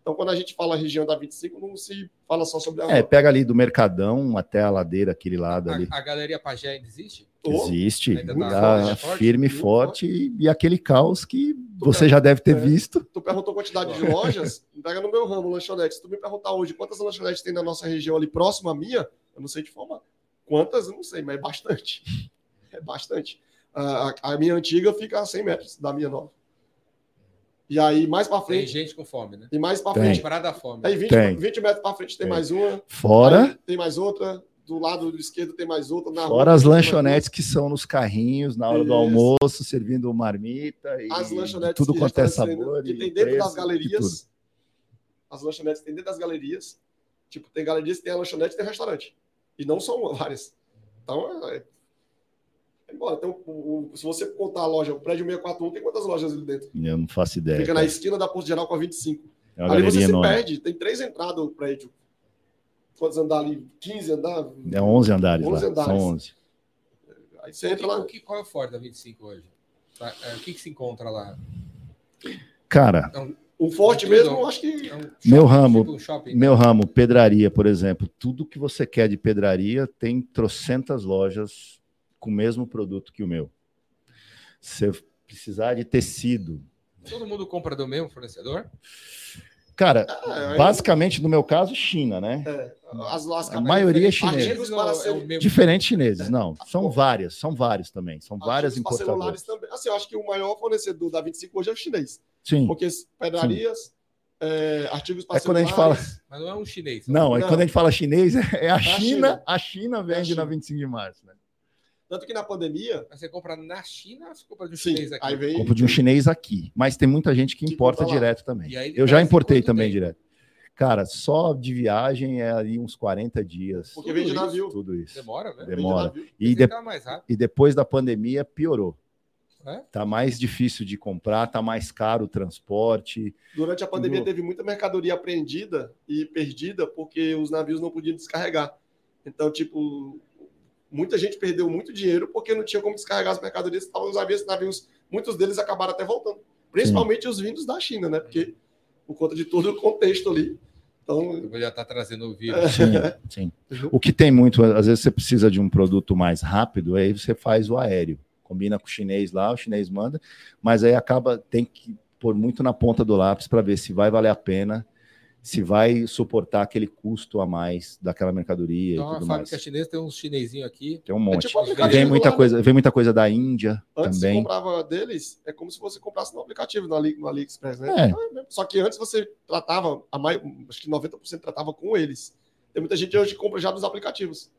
Então, quando a gente fala região da 25, não se fala só sobre a É, pega ali do Mercadão até a ladeira, aquele lado a, ali. A Galeria Pajé ainda existe? Existe, tá firme, forte, forte e, aquele caos que tu você já deve ter é, visto. Tu perguntou quantidade de lojas, pega no meu ramo, lanchonete. Se tu me perguntar hoje quantas lanchonetes tem na nossa região ali próximo à minha, eu não sei de forma. Quantas, eu não sei, mas é bastante. É bastante. A, a, minha antiga fica a 100 metros da minha nova. E aí, mais para frente. Tem gente com fome, né? E mais para frente. Parada fome. Aí, 20, tem. 20 metros para frente tem, tem, mais uma. Fora. tem mais outra. Do lado esquerdo tem mais outra. Na Fora as lanchonetes que são nos carrinhos, na hora Isso. do almoço, servindo marmita. E as lanchonetes tudo quanto é sabor. Que tem dentro das galerias. As lanchonetes tem dentro das galerias. Tipo, tem galerias que tem a lanchonete e tem restaurante. E não são várias. Então, é, Embora, então, o, se você contar a loja, o prédio 641 tem quantas lojas ali dentro? Eu não faço ideia. Fica cara. na esquina da Porto Geral com a 25. É ali você se perde, tem três entradas no prédio. Quantos andares ali? 15 andares? É 11 andares 11 lá. andares. São 11. Aí você entra lá. Que, qual é o forte da 25 hoje? Tá, é, o que, que se encontra lá? Cara. É um, o forte mesmo, eu acho que. É um shopping, meu ramo, tipo um shopping, meu né? ramo, pedraria, por exemplo. Tudo que você quer de pedraria tem trocentas lojas com o mesmo produto que o meu. Se precisar de tecido. Todo mundo compra do mesmo fornecedor? Cara, ah, basicamente no meu caso, China, né? É, as, as a maioria é chinesa. É Diferentes chineses, não. São várias, são vários também. São várias importadoras. Também. Assim, eu acho que o maior fornecedor da 25 hoje é o chinês. Sim. Porque pedrarias, é, artigos para é quando a gente fala. Mas não é um chinês. Não, é quando a gente fala chinês, é a, é China, China. A China vende a China. na 25 de março, né? Tanto que na pandemia. Mas você compra na China ou você compra de um Sim, chinês aqui? Aí vem... Compro de um chinês aqui. Mas tem muita gente que, que importa direto também. Eu já importei também tem? direto. Cara, só de viagem é ali uns 40 dias. Porque vem de navio. Tudo isso. Demora, né? Demora. E, de... e depois da pandemia piorou. É? Tá mais difícil de comprar, tá mais caro o transporte. Durante a pandemia teve muita mercadoria apreendida e perdida porque os navios não podiam descarregar. Então, tipo, muita gente perdeu muito dinheiro porque não tinha como descarregar as mercadorias que estavam nos navios, navios. Muitos deles acabaram até voltando. Principalmente Sim. os vindos da China, né? Porque por conta de todo o contexto ali. Então, já está trazendo o vírus. Sim, sim. O que tem muito, às vezes você precisa de um produto mais rápido, aí você faz o aéreo. Combina com o chinês lá, o chinês manda, mas aí acaba, tem que pôr muito na ponta do lápis para ver se vai valer a pena se vai suportar aquele custo a mais daquela mercadoria então, e tudo a fábrica mais. chinesa tem uns chinesinho aqui. Tem um monte. É tipo vem muita coisa, vem muita coisa da Índia antes também. Antes comprava deles, é como se você comprasse no aplicativo no, Ali, no AliExpress, né? É. Só que antes você tratava, a mais, acho que 90% tratava com eles. Tem muita gente hoje que compra já nos aplicativos.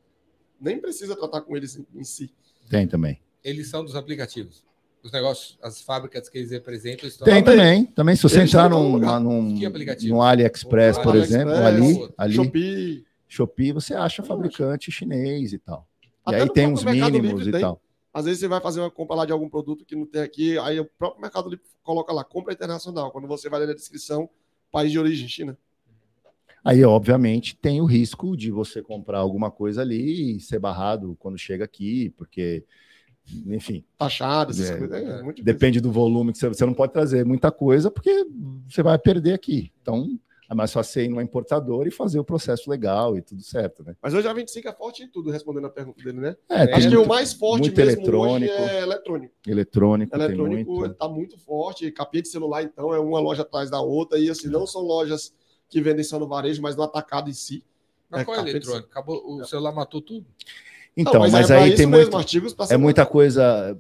Nem precisa tratar com eles em, em si. Tem também. Eles são dos aplicativos. Os negócios, as fábricas que eles representam estão Tem também, também. Se você Eles entrar num, num, no AliExpress, por AliExpress, exemplo, ali, ali Shopee. Shopee, você acha fabricante chinês e tal. E Até aí no tem uns mínimos e tem. tal. Às vezes você vai fazer uma compra lá de algum produto que não tem aqui, aí o próprio Mercado Livre coloca lá, compra internacional. Quando você vai ler na descrição, país de origem, China. Aí, obviamente, tem o risco de você comprar alguma coisa ali e ser barrado quando chega aqui, porque, enfim, Taxado, essas É, coisas. É, muito difícil. depende do volume que você, você não pode trazer muita coisa, porque você vai perder aqui. Então, é mais fácil você ir numa importadora e fazer o processo legal e tudo certo, né? Mas hoje a 25 é forte em tudo, respondendo a pergunta dele, né? É, tem Acho que muito o mais forte muito mesmo eletrônico. hoje é eletrônico. eletrônico, tem Eletrônico muito. está muito forte. Capinha de celular, então, é uma loja atrás da outra. E assim, não são lojas que vendem só no varejo, mas no atacado em si. Mas É, qual é eletrônico? Acabou, o celular matou tudo? Então, Não, mas, é pra aí isso tem mesmo, muito, artigos é muita coisa,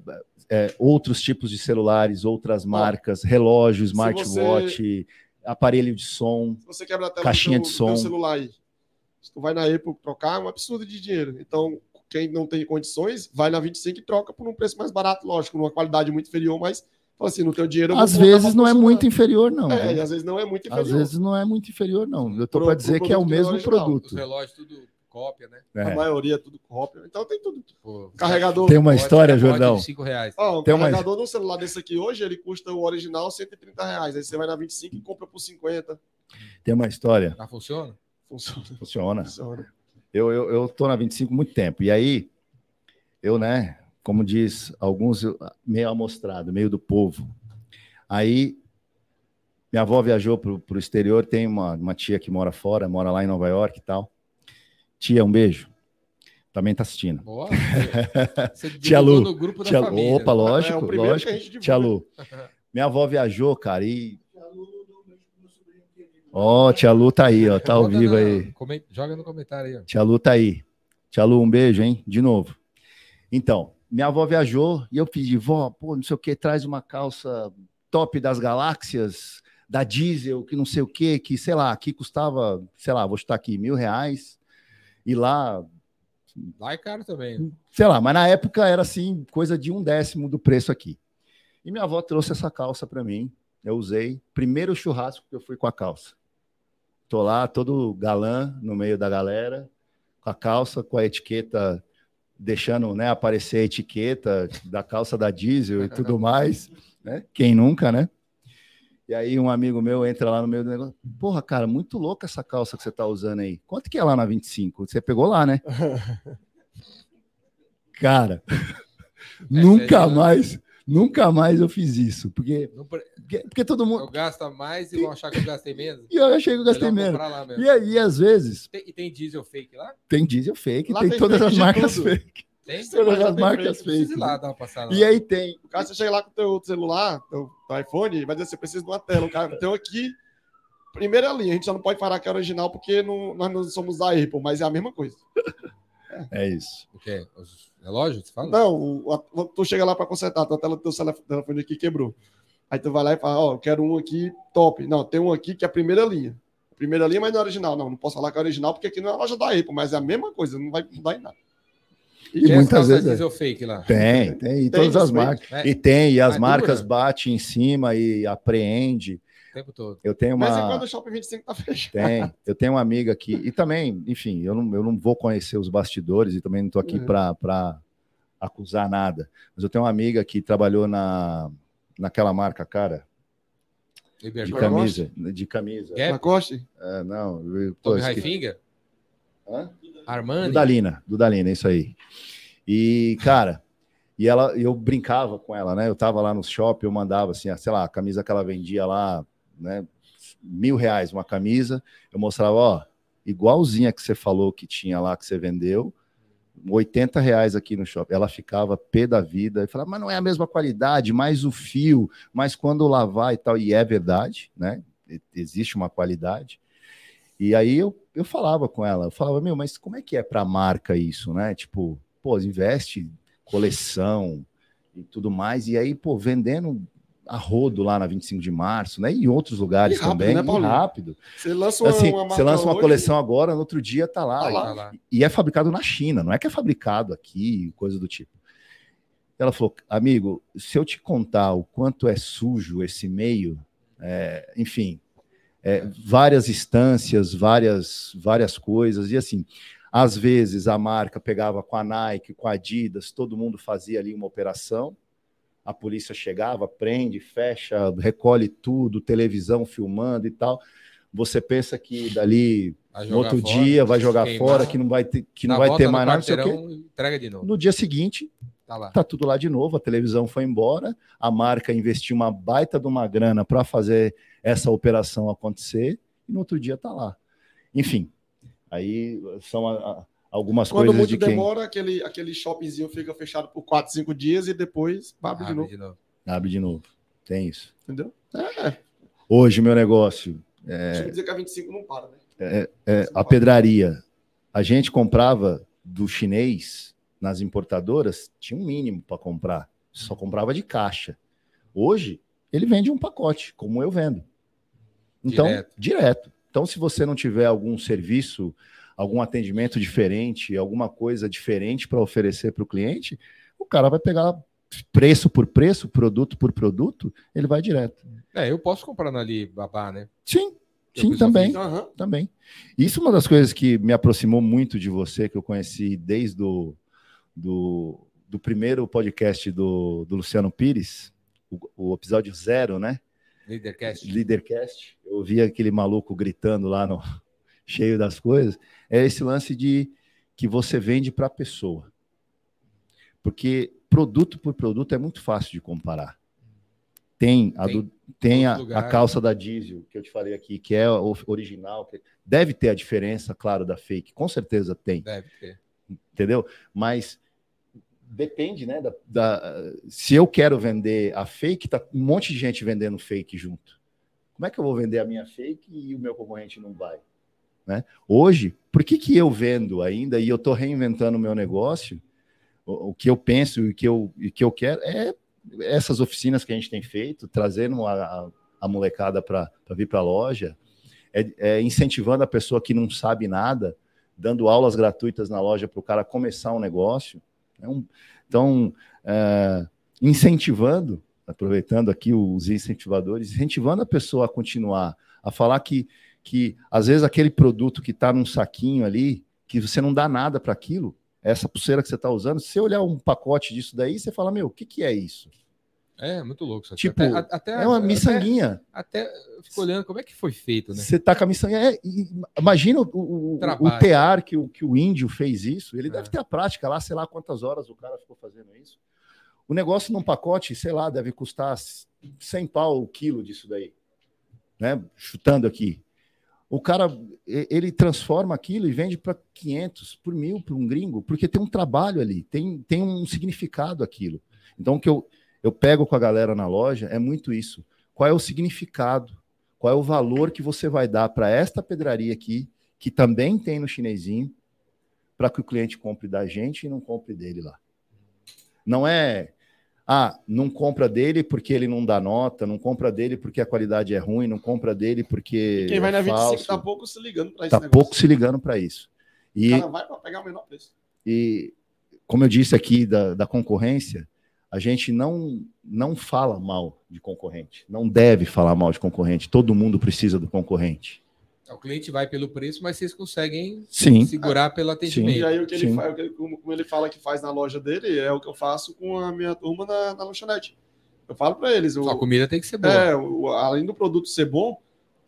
é, outros tipos de celulares, outras marcas, relógio, smartwatch, aparelho de som. Se você quebra a tela Caixinha do, de som. celular aí, se tu vai na Apple trocar, é um absurdo de dinheiro. Então, quem não tem condições, vai na 25 e troca por um preço mais barato, lógico, numa qualidade muito inferior, mas fala assim, no teu dinheiro... eu vou Às colocar vezes não é muito inferior, não. É, e às vezes não é muito inferior. Às vezes não é muito inferior, não. Eu tô para dizer que é o é mesmo original. Os produto. relógios tudo cópia, né? A É. maioria é tudo cópia. Então tem tudo. Pô, Carregador. Tem uma história, pode Jordão. de cinco reais. Ó, um Tem uma- carregador de um celular desse aqui hoje, ele custa o original 130 reais. Aí você vai na 25 e compra por 50. Tem uma história. Ah, funciona? Funciona. Funciona. Funciona. Eu, eu, eu tô na 25 há muito tempo. E aí, eu, né, como diz alguns, meio amostrado, meio do povo. Aí, minha avó viajou pro, pro exterior, tem uma, uma tia que mora fora, mora lá em Nova York e tal. Tia, um beijo. Também tá assistindo. Boa. Você Tia Lu, no grupo da Tia, família. opa, É lógico, primeiro lógico. que. Tia Lu. Minha avó viajou, cara, e. Ó, tia Lu tá aí, ó, tá ao vivo na- aí. Joga no comentário aí, ó. Tia Lu tá aí. Tia Lu, um beijo, hein? De novo. Então, minha avó viajou e eu pedi, vó, pô, não sei o que, traz uma calça top das galáxias, da diesel, que não sei o que, que, sei lá, aqui custava, sei lá, vou chutar aqui, mil reais. E lá, Lá é caro também. sei lá, mas na época era assim, coisa de um décimo do preço aqui. E minha avó trouxe essa calça para mim, eu usei. Primeiro churrasco que eu fui com a calça. Tô lá, todo galã, no meio da galera, com a calça, com a etiqueta, deixando né, aparecer a etiqueta da calça da diesel e tudo mais. Né? Quem nunca, né? E aí um amigo meu entra lá no meio do negócio. Porra, cara, muito louca essa calça que você tá usando aí. Quanto que é lá na 25? Você pegou lá, né? Cara, nunca sério, né? mais, nunca mais eu fiz isso. Porque, porque, porque todo mundo. Eu gasto mais e vão achar que eu gastei menos. E eu achei que eu gastei menos. E aí, às vezes, Tem- e tem diesel fake lá? tem diesel fake, tem, tem todas as marcas fake. Tem? Sei lá, Todas já as tem marcas uma passada. E aí tem. O cara, você chega lá com o teu celular, teu, teu iPhone, vai dizer você precisa de uma tela. O cara tem aqui, primeira linha. A gente só não pode falar que é original porque não- nós não somos da Apple, mas é a mesma coisa. É isso. O quê? Os relógios? Você fala? Não, o- a- tu chega lá para consertar, tua tela do teu telefone aqui quebrou. Aí tu vai lá e fala, ó, eu quero um aqui top. Não, tem um aqui que é a primeira linha. Primeira linha, mas não é original. Não, não posso falar que é original porque aqui não é a loja da Apple, mas é a mesma coisa, não vai mudar em nada. E muitas vezes é. diesel fake lá. Tem, tem. E Tem todas as marcas. É, E tem, e as é marcas dura? batem em cima e apreende. o tempo todo. Eu tenho Mas é uma. quando o Shopping 25 tá fechado. Tem. Eu tenho uma amiga aqui, e também, enfim, eu não, eu não vou conhecer os bastidores e também não estou aqui Uhum. para acusar nada. Mas eu tenho uma amiga que trabalhou na, naquela marca, cara, de camisa. De camisa. Gap? Lacoste? É, não, pô, Tommy Highfinger? Hã? Armani? Dudalina, Dudalina, isso aí. E, cara, e ela, eu brincava com ela, né? Eu tava lá no shopping, eu mandava assim, sei lá, a camisa que ela vendia lá, né? Mil reais uma camisa, eu mostrava, ó, igualzinha que você falou que tinha lá que você vendeu, 80 reais aqui no shopping. Ela ficava pé da vida e falava, mas não é a mesma qualidade, mais o fio, mas quando lavar e tal, e é verdade, né? Existe uma qualidade. E aí eu, eu falava com ela, eu falava, meu, mas como é que é para a marca isso, né? Tipo, pô, investe coleção e tudo mais, e aí, pô, vendendo a rodo lá na 25 de março, né? E em outros lugares E rápido, também, né, e Paulinho? rápido. Você lança uma, Assim, uma você lança uma hoje, coleção agora, no outro dia tá lá. Tá lá. Tá lá. E é fabricado na China, não é que é fabricado aqui, coisa do tipo. Ela falou, amigo, se eu te contar o quanto é sujo esse meio, é, enfim, é, várias instâncias, várias, várias coisas, e assim, às vezes a marca pegava com a Nike, com a Adidas, todo mundo fazia ali uma operação, a polícia chegava, prende, fecha, recolhe tudo, televisão filmando e tal. Você pensa que dali no outro fora, dia vai jogar queimar, fora, que não vai ter, que não vai ter mais nada. Entrega de novo. No dia seguinte, tá, lá. tá tudo lá de novo, a televisão foi embora, a marca investiu uma baita de uma grana para fazer essa operação acontecer, e no outro dia tá lá. Enfim, aí são a, a, algumas Quando coisas muito de quem... demora, aquele, aquele shoppingzinho fica fechado por 4, 5 dias e depois abre, abre de, novo. de, novo. Abre de novo. Tem isso. Entendeu? É. Hoje, meu negócio. É... Deixa eu dizer que a 25 não para, né? É, é, a pedraria. A gente comprava do chinês nas importadoras, tinha um mínimo para comprar. Só comprava de caixa. Hoje, ele vende um pacote, como eu vendo. Então, direto. direto. Então, se você não tiver algum serviço, algum atendimento diferente, alguma coisa diferente para oferecer para o cliente, o cara vai pegar preço por preço, produto por produto, ele vai direto. É, eu posso comprar na Alibaba, né? Sim, sim, também, uhum. também. Isso é uma das coisas que me aproximou muito de você, que eu conheci desde o do, do primeiro podcast do, do Luciano Pires, o, o episódio zero, né? Leadercast. Leadercast. Eu ouvi aquele maluco gritando lá no cheio das coisas. É esse lance de que você vende para a pessoa. Porque produto por produto é muito fácil de comparar. Tem a, tem, do, tem a, a, calça da diesel, que eu te falei aqui, que é original. Que deve ter a diferença, claro, da fake. Com certeza tem. Deve ter. Entendeu? Mas depende, né? Da, da, se eu quero vender a fake, tá um monte de gente vendendo fake junto. Como é que eu vou vender a minha fake e o meu concorrente não vai? Né? Hoje, por que, que eu vendo ainda e eu estou reinventando o meu negócio? O, o, que eu penso e o que eu, e que eu quero é essas oficinas que a gente tem feito, trazendo a, a, a molecada para vir para a loja, é, é incentivando a pessoa que não sabe nada, dando aulas gratuitas na loja para o cara começar um negócio é um, então, é, incentivando, aproveitando aqui os incentivadores, incentivando a pessoa a continuar, a falar que, que às vezes aquele produto que está num saquinho ali, que você não dá nada para aquilo, essa pulseira que você está usando, se você olhar um pacote disso daí, você fala, meu, o que, que é isso? É, muito louco. Isso aqui. Tipo, até, até, é uma miçanguinha. Até, até fico olhando como é que foi feito, né? Você tá com a miçanguinha. É, imagina o, o, o tear que o, que o índio fez isso. Ele é. deve ter a prática lá, sei lá quantas horas o cara ficou fazendo isso. O negócio num pacote, sei lá, deve custar 100 pau o quilo disso daí. Né? Chutando aqui. O cara, ele transforma aquilo e vende para 500, por mil, para um gringo, porque tem um trabalho ali, tem, tem um significado aquilo. Então, o que eu, eu pego com a galera na loja é muito isso. Qual é o significado? Qual é o valor que você vai dar para esta pedraria aqui, que também tem no chinesinho, para que o cliente compre da gente e não compre dele lá? Não é, ah, não compra dele porque ele não dá nota, não compra dele porque a qualidade é ruim, não compra dele porque. E quem vai é na 25 falso. tá pouco se ligando para isso. Tá pouco se ligando para isso. E, o cara vai para pegar o menor preço. E, como eu disse aqui da, da concorrência, a gente não, não fala mal de concorrente, não deve falar mal de concorrente. Todo mundo precisa do concorrente. O cliente vai pelo preço, mas vocês conseguem Sim. segurar pelo atendimento. Sim. E aí o que ele faz, como ele fala que faz na loja dele, é o que eu faço com a minha turma na, na lanchonete. Eu falo para eles. a comida tem que ser boa. É, o, além do produto ser bom,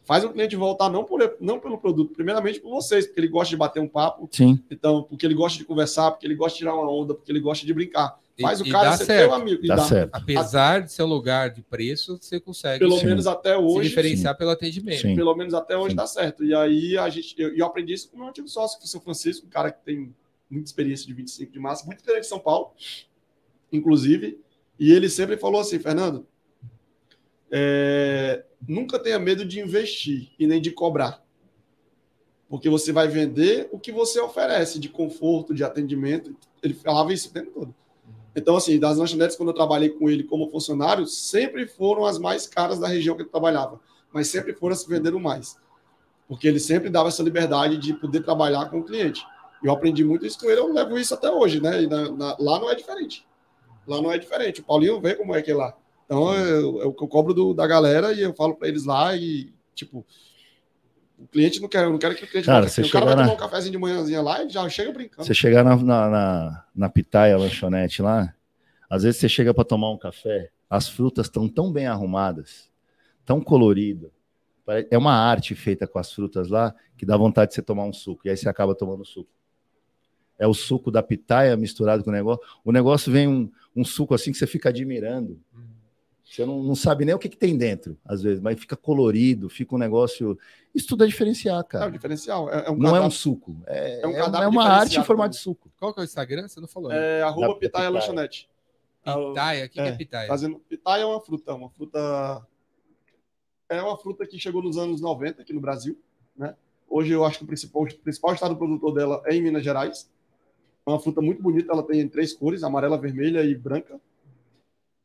faz o cliente voltar não, por, não pelo produto, primeiramente por vocês, porque ele gosta de bater um papo. Sim. Então, porque ele gosta de conversar, porque ele gosta de tirar uma onda, porque ele gosta de brincar. Faz e, o cara ser certo. teu amigo. Dá, dá certo. Apesar de ser lugar de preço, você consegue pelo sim. menos até hoje se diferenciar sim. pelo atendimento. Sim. Pelo menos até hoje dá certo. E aí a gente, eu, eu aprendi isso com o meu antigo sócio, que é o seu Francisco, um cara que tem muita experiência de 25 de massa, muito diferente de São Paulo, inclusive. E ele sempre falou assim, Fernando, é, nunca tenha medo de investir e nem de cobrar. Porque você vai vender o que você oferece de conforto, de atendimento. Ele falava isso o tempo todo. Então, assim, das lanchonetes, quando eu trabalhei com ele como funcionário, sempre foram as mais caras da região que ele trabalhava, mas sempre foram as que venderam mais. Porque ele sempre dava essa liberdade de poder trabalhar com o cliente. Eu aprendi muito isso com ele, eu levo isso até hoje, né? Na, na, lá não é diferente. Lá não é diferente. O Paulinho vê como é que é lá. Então, eu, eu, eu cobro do, da galera e eu falo para eles lá e, tipo, o cliente não quer, eu não quero que o cliente Cara, você O cara vai chegar tomar na- um cafezinho de manhãzinha lá e já chega brincando. Você chegar na, na, na, na pitaia, lanchonete lá, às vezes você chega para tomar um café, as frutas estão tão bem arrumadas, tão colorido. É uma arte feita com as frutas lá que dá vontade de você tomar um suco. E aí você acaba tomando suco. É o suco da pitaia misturado com o negócio. O negócio vem um, um suco assim que você fica admirando. Você não, não sabe nem o que, que tem dentro, às vezes, mas fica colorido, fica um negócio. Isso tudo é diferenciar, É o cara. diferencial. É, é um Não é um suco. É, É um é é uma arte em formato de suco. Qual que é o Instagram? Você não falou. né? É arroba pitaia pitaia. lanchonete. Pitaia? O que, que é é, pitaia? Fazendo pitaia é uma fruta, uma fruta é uma fruta que chegou nos anos 90 aqui no Brasil, né? Hoje eu acho que o principal, o principal estado produtor dela é em Minas Gerais. É uma fruta muito bonita, ela tem três cores, amarela, vermelha e branca.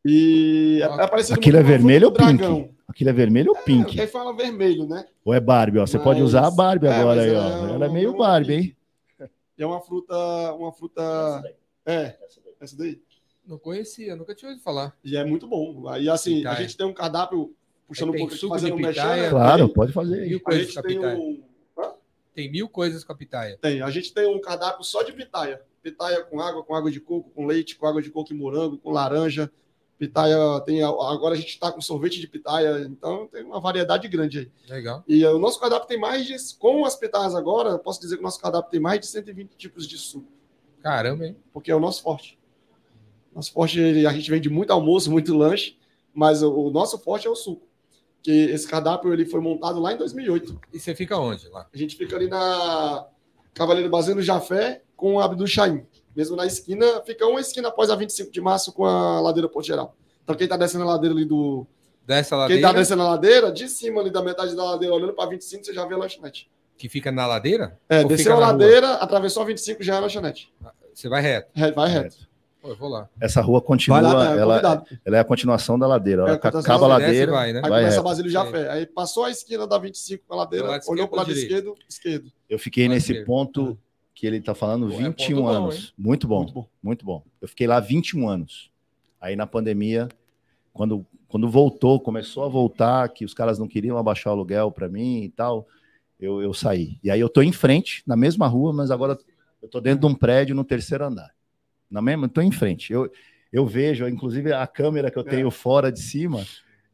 E é, é Aquilo é vermelho ou do pink? Aquilo é vermelho ou É, pink? quem fala vermelho, né? Ou é Barbie? Ó. Você pode Mas- usar a Barbie é, agora aí, é ó. Ela é um- meio um Barbie, pink. hein? E é uma fruta, uma fruta é, essa daí. Não conhecia, nunca tinha ouvido falar. E é muito bom. Aí assim, Pitaia. a gente tem um cardápio puxando Aí um pouco suco fazendo de mexer, pitaia, né? Claro, Aí pode fazer aí. Mil A gente com a tem pitaia. um Tem mil coisas com a pitaia. Tem, a gente tem um cardápio só de pitaia. Pitaia com água, com água de coco, com leite, com água de coco e morango, com laranja. Pitaia tem. Agora a gente está com sorvete de pitaia, então tem uma variedade grande aí. Legal. E eh, o nosso cardápio tem mais de. Com as pitaias agora, posso dizer que o nosso cardápio tem mais de 120 tipos de suco, Caramba, hein? porque é o nosso forte. Nosso forte, a gente vende muito almoço, muito lanche, mas o, o nosso forte é o suco. Que esse cardápio ele foi montado lá em 2008. E você fica onde lá? A gente fica ali na Cavaleiro Bazeno Jafé com o Abdul Chaim. Mesmo na esquina, fica uma esquina após a 25 de março com a ladeira Ponte Geral. Então quem tá descendo a ladeira ali do. Dessa Quem ladeira tá descendo a ladeira, de cima ali da metade da ladeira, olhando para 25, você já vê a lanchonete. que fica na ladeira? É, Ou desceu fica a na rua? ladeira, atravessou a 25, já é a lanchonete. Você vai reto. Re- Vai reto. Pô, eu vou lá. Essa rua continua, lá, tá ela, convidado. ela é a continuação da ladeira. Ela É acaba a ladeira. ladeira, vai, né? Aí vai começa a reto. Basílio Jafé. Aí passou a esquina da 25 com a ladeira, olhou para o lado esquerdo, esquerdo. Eu fiquei nesse ponto que ele tá falando Pô, é 21 ponto bom, anos. hein? muito bom, Muito bom. muito bom. Eu fiquei lá 21 anos. Aí na pandemia, quando, quando voltou, começou a voltar, que os caras não queriam abaixar o aluguel para mim e tal, eu, eu saí. E aí eu tô em frente, na mesma rua, mas agora eu tô dentro de um prédio no terceiro andar. Na mesma, tô em frente. Eu, eu vejo, inclusive a câmera que eu É. tenho fora de cima,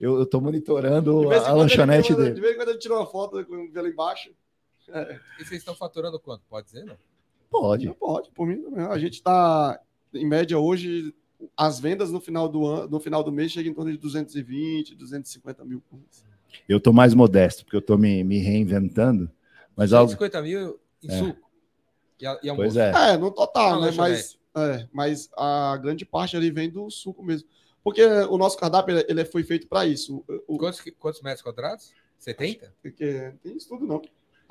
eu, eu tô monitorando a, lanchonete manda- dele. De vez em quando ele tira uma foto com o lá embaixo. É. E vocês estão faturando quanto? Pode dizer, não? Pode. Não pode, por mim também. A gente está, em média, hoje, as vendas no final do ano, no final do mês chegam em torno de 220, 250 mil por mês. Eu tô mais modesto, porque eu tô me, me reinventando. Mas algo. 150 mil em É. suco. E, a- e almoço. Pois é. É, no total, né? Mas, é, mas a grande parte ali vem do suco mesmo. Porque o nosso cardápio ele, ele foi feito para isso. O, o, Quantos, quantos metros quadrados? 70? porque tem isso tudo, não.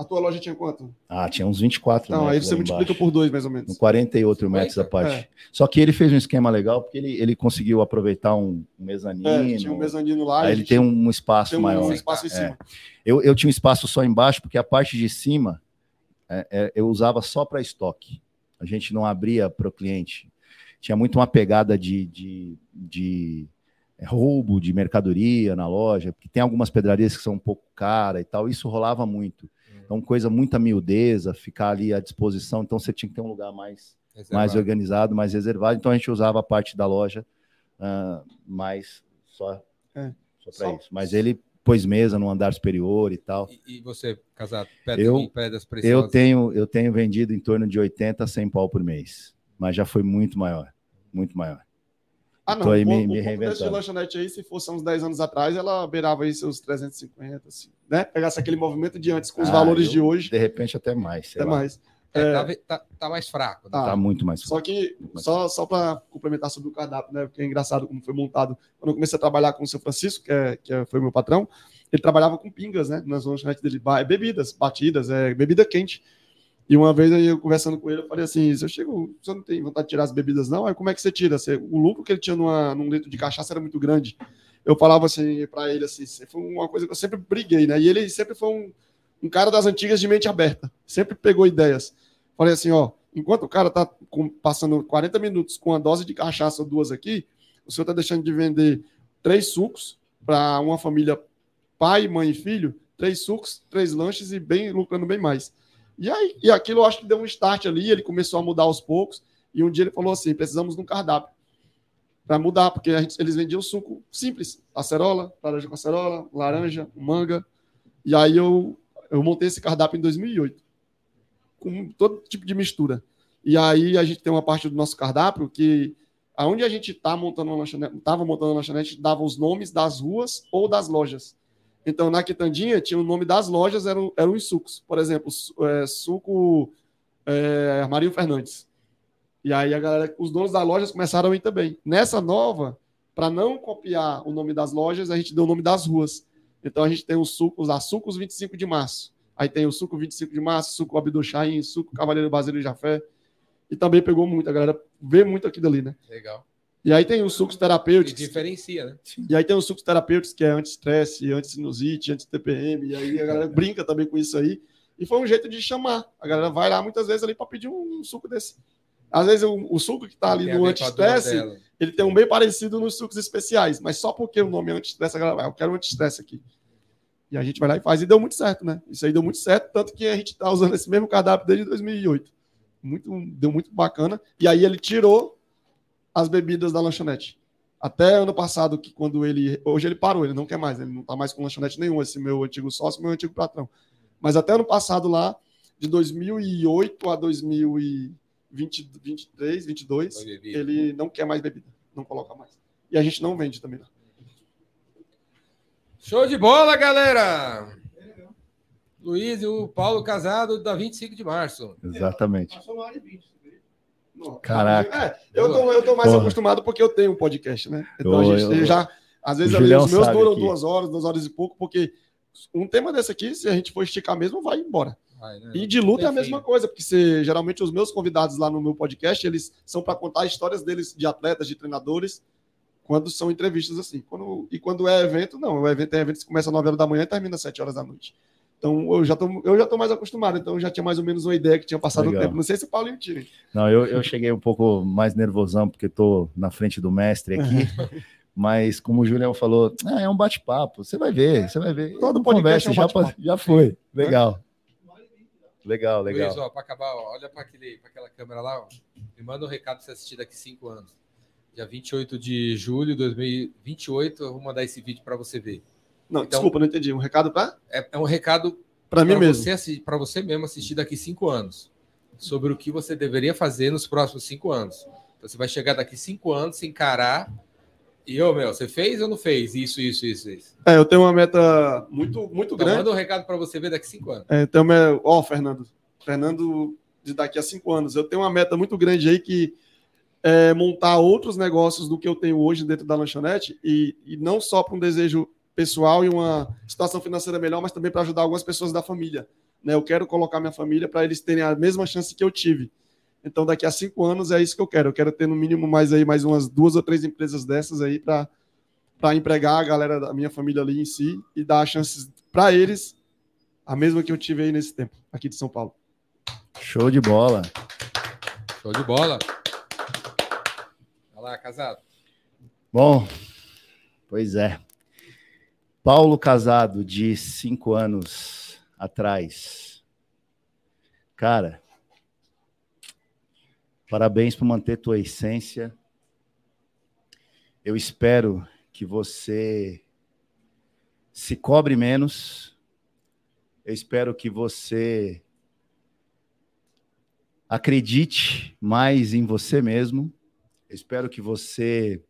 A tua loja tinha quanto? Ah, tinha uns 24 Não, aí você multiplica embaixo. por dois, mais ou menos. 40 e outro 50? metros a parte. É. Só que ele fez um esquema legal, porque ele, ele conseguiu aproveitar um mezanino. É, tinha um mezanino lá. aí ele tem um espaço tem um maior. espaço em É. cima. Eu, eu tinha um espaço só embaixo, porque a parte de cima é, é, eu usava só para estoque. A gente não abria para o cliente. Tinha muito uma pegada de, de, de é, roubo de mercadoria na loja, porque tem algumas pedrarias que são um pouco caras e tal. Isso rolava muito. Então, coisa muita miudeza, ficar ali à disposição. Então, você tinha que ter um lugar mais, mais organizado, mais reservado. Então, a gente usava a parte da loja ah, mais só, É. só para Só- isso. Mas ele pôs mesa no andar superior e tal. E, e você, casado, pedra, Eu- pedras preciosas? Eu tenho, eu tenho vendido em torno de 80 a 100 pau por mês, mas já foi muito maior, muito maior. Ah, não. Tô aí o, me- o me de lanchonete aí, se fosse há uns 10 anos atrás, ela beirava aí seus 350, assim, né? Pegasse aquele movimento de antes com os Ah, valores eu- de hoje, De repente até mais, sei até lá. mais. É, É, tá tá, tá mais fraco. né? tá. Tá muito mais. Só que, só, só para complementar sobre o cardápio, né? Porque é engraçado como foi montado. Quando eu comecei a trabalhar com o seu Francisco, que, é, que é- foi meu patrão, ele trabalhava com pingas, né? Nas lanchonetes dele, bebidas, batidas, é, bebida quente. E uma vez aí eu conversando com ele, eu falei assim: se eu chego, você não tem vontade de tirar as bebidas, não? Aí como é que você tira? Você- o lucro que ele tinha numa, num litro de cachaça era muito grande. Eu falava assim para ele assim, foi uma coisa que eu sempre briguei, né? E ele sempre foi um, um cara das antigas de mente aberta, sempre pegou ideias. Falei assim, ó, Enquanto o cara tá com, passando 40 minutos com uma dose de cachaça ou duas aqui, o senhor está deixando de vender três sucos para uma família pai, mãe e filho, três sucos, três lanches e bem lucrando bem mais. E aí, e aquilo eu acho que deu um start ali, ele começou a mudar aos poucos, e um dia ele falou assim: precisamos de um cardápio para mudar, porque gente, eles vendiam suco simples, acerola, laranja com acerola, laranja, manga. E aí eu, eu montei esse cardápio em 2008, com todo tipo de mistura. E aí a gente tem uma parte do nosso cardápio que aonde a gente tá montando uma lanchonete, estava montando uma lanchonete, dava os nomes das ruas ou das lojas. Então, na Quitandinha, tinha o nome das lojas, eram, eram os sucos. Por exemplo, é, suco é, Marinho Fernandes. E aí a galera, os donos das lojas começaram a ir também. Nessa nova, para não copiar o nome das lojas, a gente deu o nome das ruas. Então a gente tem os sucos, a Sucos 25 de março. Aí tem o suco 25 de março, suco Abdul Chaim, suco Cavaleiro Basílio Jafé. E também pegou muito, a galera vê muito aqui dali, né? Legal. E aí tem os sucos terapêuticos. Que diferencia, né? E aí tem os sucos terapêuticos, que é anti-estresse, anti-sinusite, anti-TPM. E aí a galera brinca também com isso aí. E foi um jeito de chamar. A galera vai lá muitas vezes ali para pedir um suco desse. Às vezes o, o suco que está ali tem no anti-estresse, ele tem um bem parecido nos sucos especiais, mas só porque o nome é anti-estresse, a galera vai, eu quero um anti-estresse aqui. E a gente vai lá e faz. E deu muito certo, né? Isso aí deu muito certo, tanto que a gente está usando esse mesmo cardápio desde 2008. Muito, deu muito bacana. E aí ele tirou as bebidas da lanchonete. Até ano passado, que quando ele. Hoje ele parou, ele não quer mais, ele não está mais com lanchonete nenhum, esse meu antigo sócio, meu antigo patrão. Mas até ano passado lá, de 2008 a 2000 20, 23, 22, ele não quer mais bebida, não coloca mais. E a gente não vende também. Não. Show de bola, galera! Luiz e o Paulo casado da 25 de março. Exatamente. Passou uma hora e 20. Caraca. É, eu, tô, eu tô mais Porra. acostumado porque eu tenho um podcast, né? Então a gente eu, já. Às vezes ali, os meus duram aqui. duas horas, duas horas e pouco, porque um tema desse aqui, se a gente for esticar mesmo, vai embora. Vai, né? E de luta é a mesma coisa, porque você, geralmente os meus convidados lá no meu podcast, eles são para contar histórias deles de atletas, de treinadores, quando são entrevistas assim. Quando, e quando é evento, não. O evento é evento que começa às 9 horas da manhã e termina às 7 horas da noite. Então eu já tô, eu já tô mais acostumado, então eu já tinha mais ou menos uma ideia que tinha passado Legal. o tempo. Não sei se o Paulinho tira. Não, eu, eu cheguei um pouco mais nervosão, porque tô na frente do mestre aqui. Mas, como o Julião falou, ah, é um bate-papo. Você vai ver, você vai ver. Todo podcast conversa, é um já, já foi. Legal. Legal, legal. Luiz, ó, para acabar, ó, olha para aquela câmera lá, ó. me manda um recado para você assistir daqui cinco anos. Dia 28 de julho de 2028, eu vou mandar esse vídeo para você ver. Não, então, desculpa, não entendi. Um recado para? É, é, um recado para mim mesmo. Para você mesmo assistir daqui cinco anos. Sobre o que você deveria fazer nos próximos cinco anos. Então, você vai chegar daqui cinco anos, se encarar e ô, meu, você fez ou não fez isso, isso, isso, isso? É, eu tenho uma meta muito, muito então, grande. Manda um recado para você ver daqui cinco anos. É, então, ó, oh, Fernando, Fernando de daqui a cinco anos. Eu tenho uma meta muito grande aí que é montar outros negócios do que eu tenho hoje dentro da lanchonete e, e não só para um desejo pessoal e uma situação financeira melhor, mas também para ajudar algumas pessoas da família. Né? Eu quero colocar minha família para eles terem a mesma chance que eu tive. Então, daqui a cinco anos é isso que eu quero. Eu quero ter no mínimo mais aí mais umas duas ou três empresas dessas aí para para empregar a galera da minha família ali em si e dar chances para eles a mesma que eu tive aí nesse tempo aqui de São Paulo. Show de bola. Show de bola. Olha lá, casado. Bom, pois é. Paulo casado de cinco anos atrás. Cara, Parabéns por manter tua essência. Eu espero que você se cobre menos. Eu espero que você acredite mais em você mesmo. Eu espero que você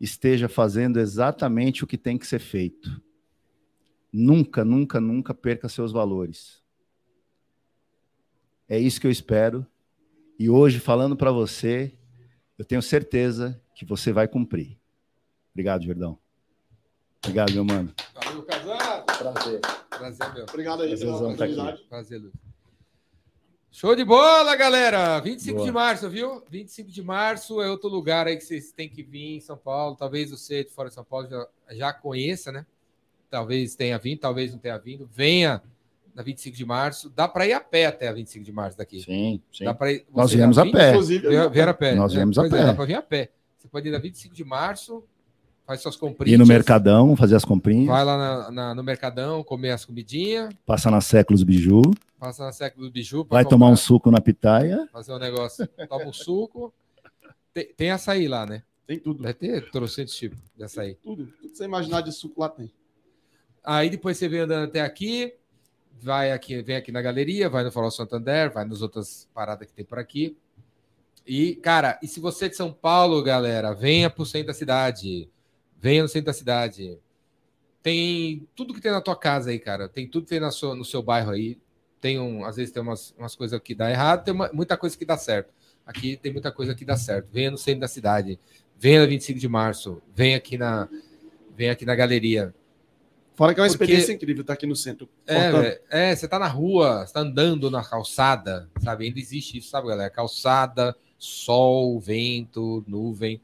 esteja fazendo exatamente o que tem que ser feito. Nunca, nunca, nunca perca seus valores. É isso que eu espero. E hoje, falando para você, eu tenho certeza que você vai cumprir. Obrigado, Jordão. Obrigado, meu mano. Valeu, casado. Prazer. Prazer, meu. Obrigado aí pela oportunidade. Prazer, Luiz. Show de bola, galera! 25 Boa. de março, viu? 25 de março é outro lugar aí que vocês têm que vir em São Paulo. Talvez você de fora de São Paulo já, já conheça, né? Talvez tenha vindo, talvez não tenha vindo. Venha na 25 de março. Dá para ir a pé até a 25 de março daqui. Sim, sim. Dá pra ir, Nós viemos a 20, pé. Inclusive, Vier, vier a pé. Nós né? viemos a Pois é, pé. dá para vir a pé. Você pode ir na 25 de março, faz suas comprinhas. Ir no Mercadão, fazer as comprinhas, Vai lá na- na- no Mercadão, comer as comidinhas, passa na Séculos Biju, passa na século do biju. vai tomar um comprar- suco na pitaia. Fazer um negócio. Toma um suco. Tem, tem açaí lá, né? Tem tudo. Deve ter trocentos tipos de açaí. Tudo. Tudo que você imaginar de suco lá tem. Aí depois você vem andando até aqui, vai aqui, vem aqui na galeria, vai no Farol Santander, vai nas outras paradas que tem por aqui. E, cara, e se você é de São Paulo, galera, venha pro centro da cidade. Venha no centro da cidade. Tem tudo que tem na tua casa aí, cara. Tem tudo que tem na sua, no seu bairro aí. Tem um, às vezes tem umas, umas coisas que dá errado, tem uma- muita coisa que dá certo. Aqui tem muita coisa que dá certo. Venha no centro da cidade. Venha no 25 de março. Venha aqui na, venha aqui na galeria. Fora que é uma Porque- experiência incrível estar aqui no centro. É, é, você tá na rua, você tá andando na calçada, sabe? Ainda existe isso, sabe, galera? Calçada, sol, vento, nuvem,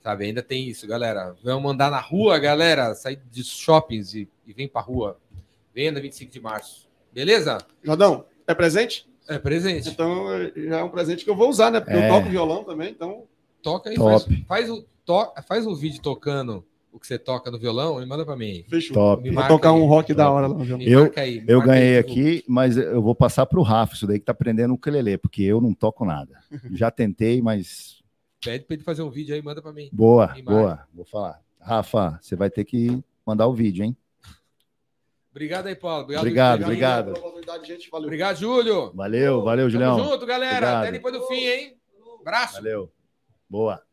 sabe? Ainda tem isso, galera. Vamos andar na rua, galera. Sair de shoppings e, e vem pra rua. Venha no 25 de março. Beleza? Jordão, é presente? É presente. Então já é um presente que eu vou usar, né? Porque É. eu toco violão também, então. Toca aí, Top. faz, faz, o, to, faz um vídeo tocando o que você toca no violão e manda pra mim. Fechou. Top. Me Vou tocar aí. um rock da hora lá no violão. Eu- aí, Eu aí, ganhei divulga. aqui, mas eu vou passar pro Rafa, isso daí que tá aprendendo o ukulele, porque eu não toco nada. Já tentei, mas Pede pra ele fazer um vídeo aí, manda pra mim. boa, boa. Vou falar. Rafa, você vai ter que mandar o vídeo, hein? Obrigado aí, Paulo. Obrigado, Obrigado, obrigado. oportunidade, gente. Valeu. Obrigado, Júlio. Valeu, valeu, Julião. Tamo junto, galera. Obrigado. Até depois do fim, hein? Abraço. Valeu. Boa.